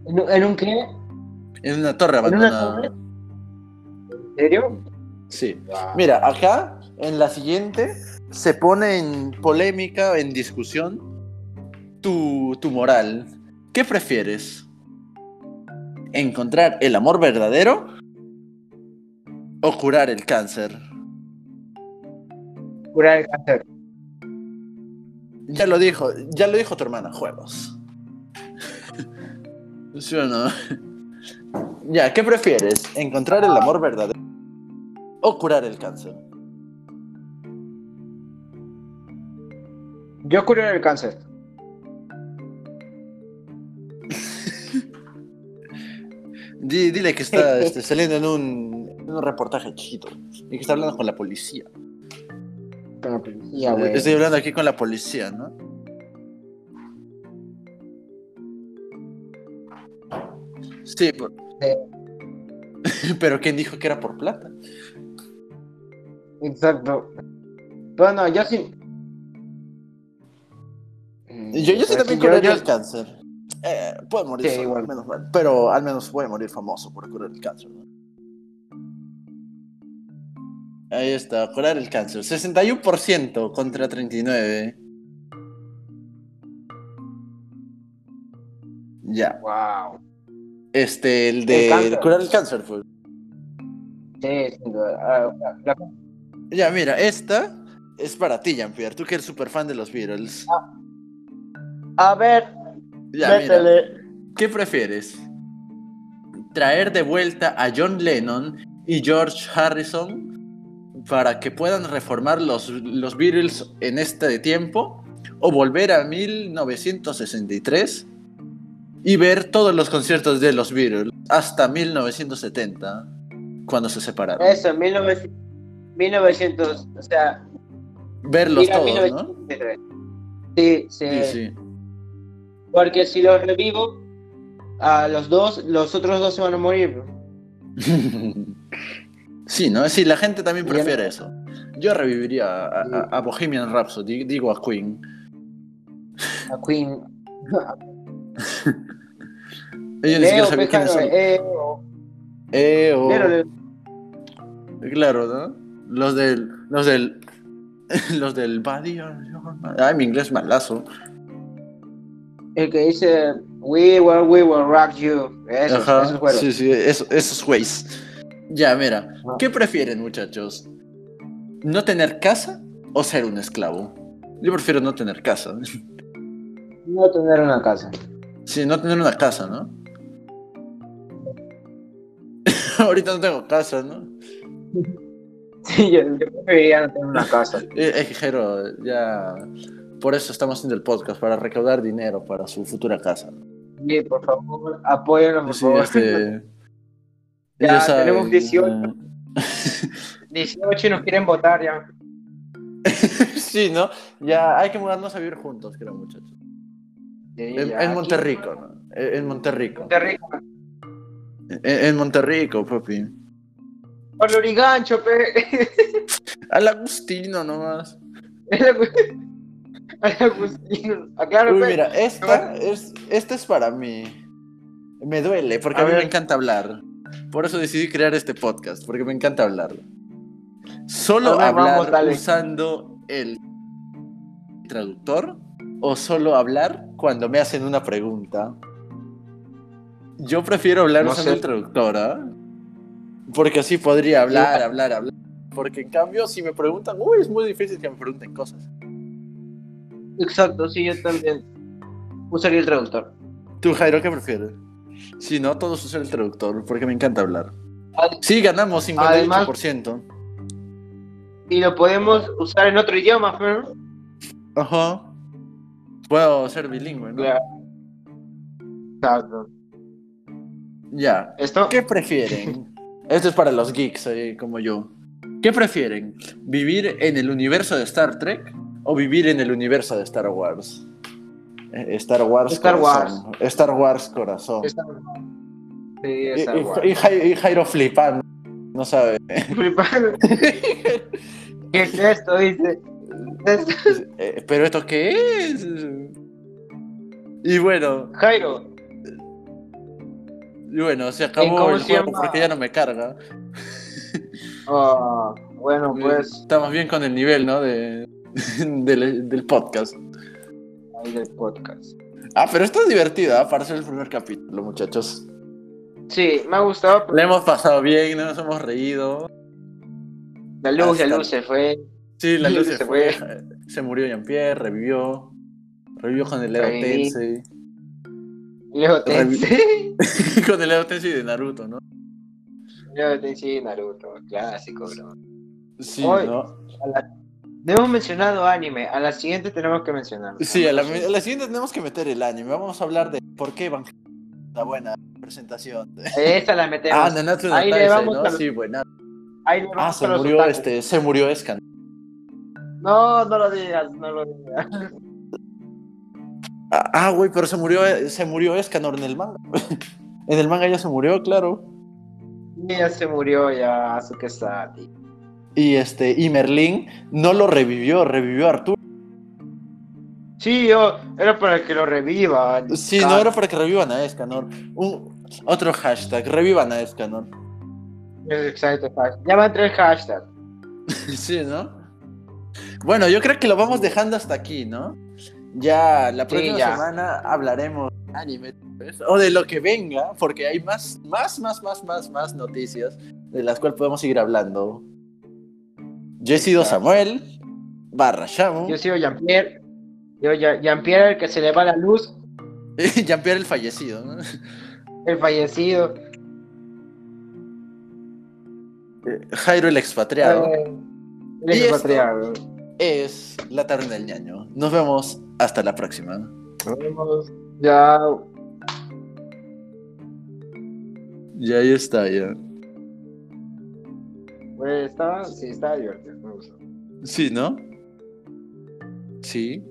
[SPEAKER 1] ¿En, un- en un qué?
[SPEAKER 2] En una torre
[SPEAKER 1] ¿En una
[SPEAKER 2] abandonada.
[SPEAKER 1] torre? ¿En serio?
[SPEAKER 2] Sí.
[SPEAKER 1] Wow.
[SPEAKER 2] Mira, acá en la siguiente se pone en polémica, en discusión, tu, tu moral. ¿Qué prefieres? ¿Encontrar el amor verdadero o curar el cáncer?
[SPEAKER 1] Curar el cáncer.
[SPEAKER 2] Ya lo dijo, ya lo dijo tu hermana, juegos. <laughs> ¿Sí o no? Ya, ¿qué prefieres? ¿Encontrar el amor verdadero o curar el cáncer?
[SPEAKER 1] Yo curar el cáncer.
[SPEAKER 2] Di- dile que está <laughs> este, saliendo en un, en un reportaje chiquito y que está hablando con la policía.
[SPEAKER 1] Con la policía, güey.
[SPEAKER 2] Estoy hablando aquí con la policía, ¿no? Sí, por- <laughs> pero ¿quién dijo que era por plata?
[SPEAKER 1] Exacto. Pero no, yo sí.
[SPEAKER 2] Yo, yo sí también
[SPEAKER 1] yo-
[SPEAKER 2] curaría
[SPEAKER 1] yo-
[SPEAKER 2] el cáncer. Eh, puedo morir
[SPEAKER 1] Sí,
[SPEAKER 2] solo,
[SPEAKER 1] igual.
[SPEAKER 2] menos mal. Pero al menos voy a morir famoso por curar el cáncer. ¿no? Ahí está, curar el cáncer. 61% contra 39%. Ya.
[SPEAKER 1] Wow.
[SPEAKER 2] Este, el de
[SPEAKER 1] El
[SPEAKER 2] curar el cáncer fue.
[SPEAKER 1] Sí, sin duda. Ah, la-
[SPEAKER 2] Ya, mira, esta es para ti, Jean-Pierre. Tú que eres súper fan de los Beatles.
[SPEAKER 1] A ver,
[SPEAKER 2] Ya, mira.
[SPEAKER 1] métele.
[SPEAKER 2] ¿Qué prefieres? ¿Traer de vuelta a John Lennon y George Harrison para que puedan reformar los, los Beatles en este tiempo? ¿O volver a 1963 y ver todos los conciertos de los Beatles hasta 1970, cuando se separaron?
[SPEAKER 1] Eso, en 1900, 1900, o sea,
[SPEAKER 2] Verlos todos, ¿no?
[SPEAKER 1] 1973. Sí, sí,
[SPEAKER 2] Sí, sí.
[SPEAKER 1] Porque si los revivo, a los dos, los otros dos se van a morir. <laughs>
[SPEAKER 2] Sí, ¿no? Sí, la gente también prefiere eso. Yo reviviría a, a- a Bohemian Rhapsody, digo a Queen.
[SPEAKER 1] A Queen. <laughs>
[SPEAKER 2] Ellos ni siquiera sabían quiénes son.
[SPEAKER 1] eh,
[SPEAKER 2] Eh. Claro, ¿no? Los del. Los del. <laughs> Los del Buddy. Ay, mi inglés malazo.
[SPEAKER 1] El que dice We will, we will rock you. Esos,
[SPEAKER 2] Ajá.
[SPEAKER 1] esos.
[SPEAKER 2] Sí, sí, eso- esos güeyes. Ya, mira.
[SPEAKER 1] Ajá.
[SPEAKER 2] ¿Qué prefieren, muchachos? ¿No tener casa o ser un esclavo? Yo prefiero no tener casa.
[SPEAKER 1] No tener una casa.
[SPEAKER 2] Sí, no tener una casa, ¿no? <laughs> Ahorita no tengo casa, ¿no? <laughs>
[SPEAKER 1] Sí, yo, yo preferiría no tener una casa.
[SPEAKER 2] Eh, eh, Jero, ya. Por eso estamos haciendo el podcast, para recaudar dinero para su futura casa.
[SPEAKER 1] Sí, por favor, apóyennos, por
[SPEAKER 2] Sí,
[SPEAKER 1] favor.
[SPEAKER 2] este. <laughs>
[SPEAKER 1] Ya,
[SPEAKER 2] saben,
[SPEAKER 1] tenemos 18.
[SPEAKER 2] eh, <laughs>
[SPEAKER 1] 18 y nos quieren votar ya. <laughs>
[SPEAKER 2] sí, ¿no? Ya hay que mudarnos a vivir juntos, creo, muchachos.
[SPEAKER 1] Sí,
[SPEAKER 2] En, Monterrico, ¿no? En, Monterrico.
[SPEAKER 1] Monterrico.
[SPEAKER 2] En, en Monterrico, papi.
[SPEAKER 1] Por Lorigancho, pe.
[SPEAKER 2] Al Agustino nomás.
[SPEAKER 1] Agustino.
[SPEAKER 2] Uy, mira, esta es, esta es para mí. Me duele porque
[SPEAKER 1] A
[SPEAKER 2] a, mí me encanta hablar. Por eso decidí crear este podcast, porque me encanta hablar. Solo
[SPEAKER 1] ver,
[SPEAKER 2] hablar
[SPEAKER 1] vamos,
[SPEAKER 2] usando el traductor o solo hablar cuando me hacen una pregunta. Yo prefiero hablar
[SPEAKER 1] No
[SPEAKER 2] usando
[SPEAKER 1] sé.
[SPEAKER 2] el traductor, ¿ah? Porque así podría hablar, hablar, hablar. Porque en cambio, si me preguntan, uy, es muy difícil que me pregunten cosas.
[SPEAKER 1] Exacto, sí, yo también. Usaría el traductor.
[SPEAKER 2] ¿Tú, Jairo, qué prefieres? Si no, todos usan el traductor, porque me encanta hablar.
[SPEAKER 1] Ad-
[SPEAKER 2] Sí, ganamos
[SPEAKER 1] Además-
[SPEAKER 2] 58%.
[SPEAKER 1] Y lo podemos usar en otro idioma, pe.
[SPEAKER 2] Ajá. Puedo ser bilingüe, ¿no?
[SPEAKER 1] Exacto.
[SPEAKER 2] Ya.
[SPEAKER 1] Esto.
[SPEAKER 2] ¿Qué prefieren? <laughs> Esto es para los geeks eh, como yo. ¿Qué prefieren? ¿Vivir en el universo de Star Trek o vivir en el universo de Star Wars? Eh, Star Wars
[SPEAKER 1] Star
[SPEAKER 2] corazón. Star Wars corazón.
[SPEAKER 1] Star- Sí, Star
[SPEAKER 2] y-
[SPEAKER 1] Wars.
[SPEAKER 2] y Jai- y Jairo flipando. No sabe.
[SPEAKER 1] Flipando. <laughs> ¿Qué es esto? Dice.
[SPEAKER 2] Eh, ¿Pero esto qué es? Y bueno,
[SPEAKER 1] Jairo,
[SPEAKER 2] y bueno, se
[SPEAKER 1] ¿En
[SPEAKER 2] acabó el juego porque ya no me carga.
[SPEAKER 1] ah, bueno, <laughs> pues.
[SPEAKER 2] Estamos bien con el nivel, ¿no? De, <laughs> del, del podcast.
[SPEAKER 1] Ahí del podcast.
[SPEAKER 2] Ah, pero esto es divertido, ¿ah? Para ser el primer capítulo, muchachos.
[SPEAKER 1] Sí, me ha gustado.
[SPEAKER 2] Le hemos pasado bien, nos hemos reído.
[SPEAKER 1] La luz, la luz se fue.
[SPEAKER 2] Sí, la luz
[SPEAKER 1] Se
[SPEAKER 2] se fue. Se murió Jean-Pierre, revivió. Revivió con el Leo. Tensei.
[SPEAKER 1] Leo Tensei. <laughs>
[SPEAKER 2] con el Leo Tensei de Naruto, ¿no?
[SPEAKER 1] Leo Tensei Naruto, clásico, bro.
[SPEAKER 2] Sí.
[SPEAKER 1] A la- hemos mencionado anime, a la siguiente tenemos que mencionar.
[SPEAKER 2] Sí, a la, a la siguiente tenemos que meter el anime. Vamos a hablar de por qué Van la buena presentación.
[SPEAKER 1] Esta la metemos.
[SPEAKER 2] Ah, Nanatsu no
[SPEAKER 1] Ahí le vamos
[SPEAKER 2] ¿no?
[SPEAKER 1] a-
[SPEAKER 2] Sí, buena.
[SPEAKER 1] Ahí le
[SPEAKER 2] Ah,
[SPEAKER 1] vamos
[SPEAKER 2] se
[SPEAKER 1] a los
[SPEAKER 2] murió este, se murió Escan.
[SPEAKER 1] No, no lo digas, no lo digas.
[SPEAKER 2] Ah, ah, güey, pero se murió, se murió Escanor en el manga. <laughs> en el manga ya se murió, claro.
[SPEAKER 1] Ya se murió ya Asuke Sati.
[SPEAKER 2] Y este, y Merlín no lo revivió, revivió a Arturo.
[SPEAKER 1] Sí, yo, era para que lo reviva.
[SPEAKER 2] Sí, no era para que revivan a Escanor. Un, otro hashtag, revivan a Escanor.
[SPEAKER 1] Exacto, ya van tres hashtags. <laughs>
[SPEAKER 2] sí, ¿no? Bueno, yo creo que lo vamos dejando hasta aquí, ¿no? Ya la
[SPEAKER 1] Sí,
[SPEAKER 2] próxima
[SPEAKER 1] ya.
[SPEAKER 2] semana hablaremos de anime ¿ves? o de lo que venga, porque hay más, más, más, más, más, más noticias de las cuales podemos seguir hablando. Yo he sido. Samuel, barra Shamu,
[SPEAKER 1] Yo soy Jean-Pierre. Yo, Jean-Pierre, el que se le va la luz, <laughs>
[SPEAKER 2] Jean-Pierre el fallecido, ¿no? <laughs>
[SPEAKER 1] el fallecido.
[SPEAKER 2] Jairo el expatriado.
[SPEAKER 1] Eh, el
[SPEAKER 2] Y
[SPEAKER 1] expatriado.
[SPEAKER 2] Es la taberna del ñaño. Nos vemos hasta la próxima.
[SPEAKER 1] Nos vemos. Ya.
[SPEAKER 2] Ya ahí está, ya.
[SPEAKER 1] Pues estaba, sí, estaba divertido. Me gustó.
[SPEAKER 2] Sí, ¿no? Sí.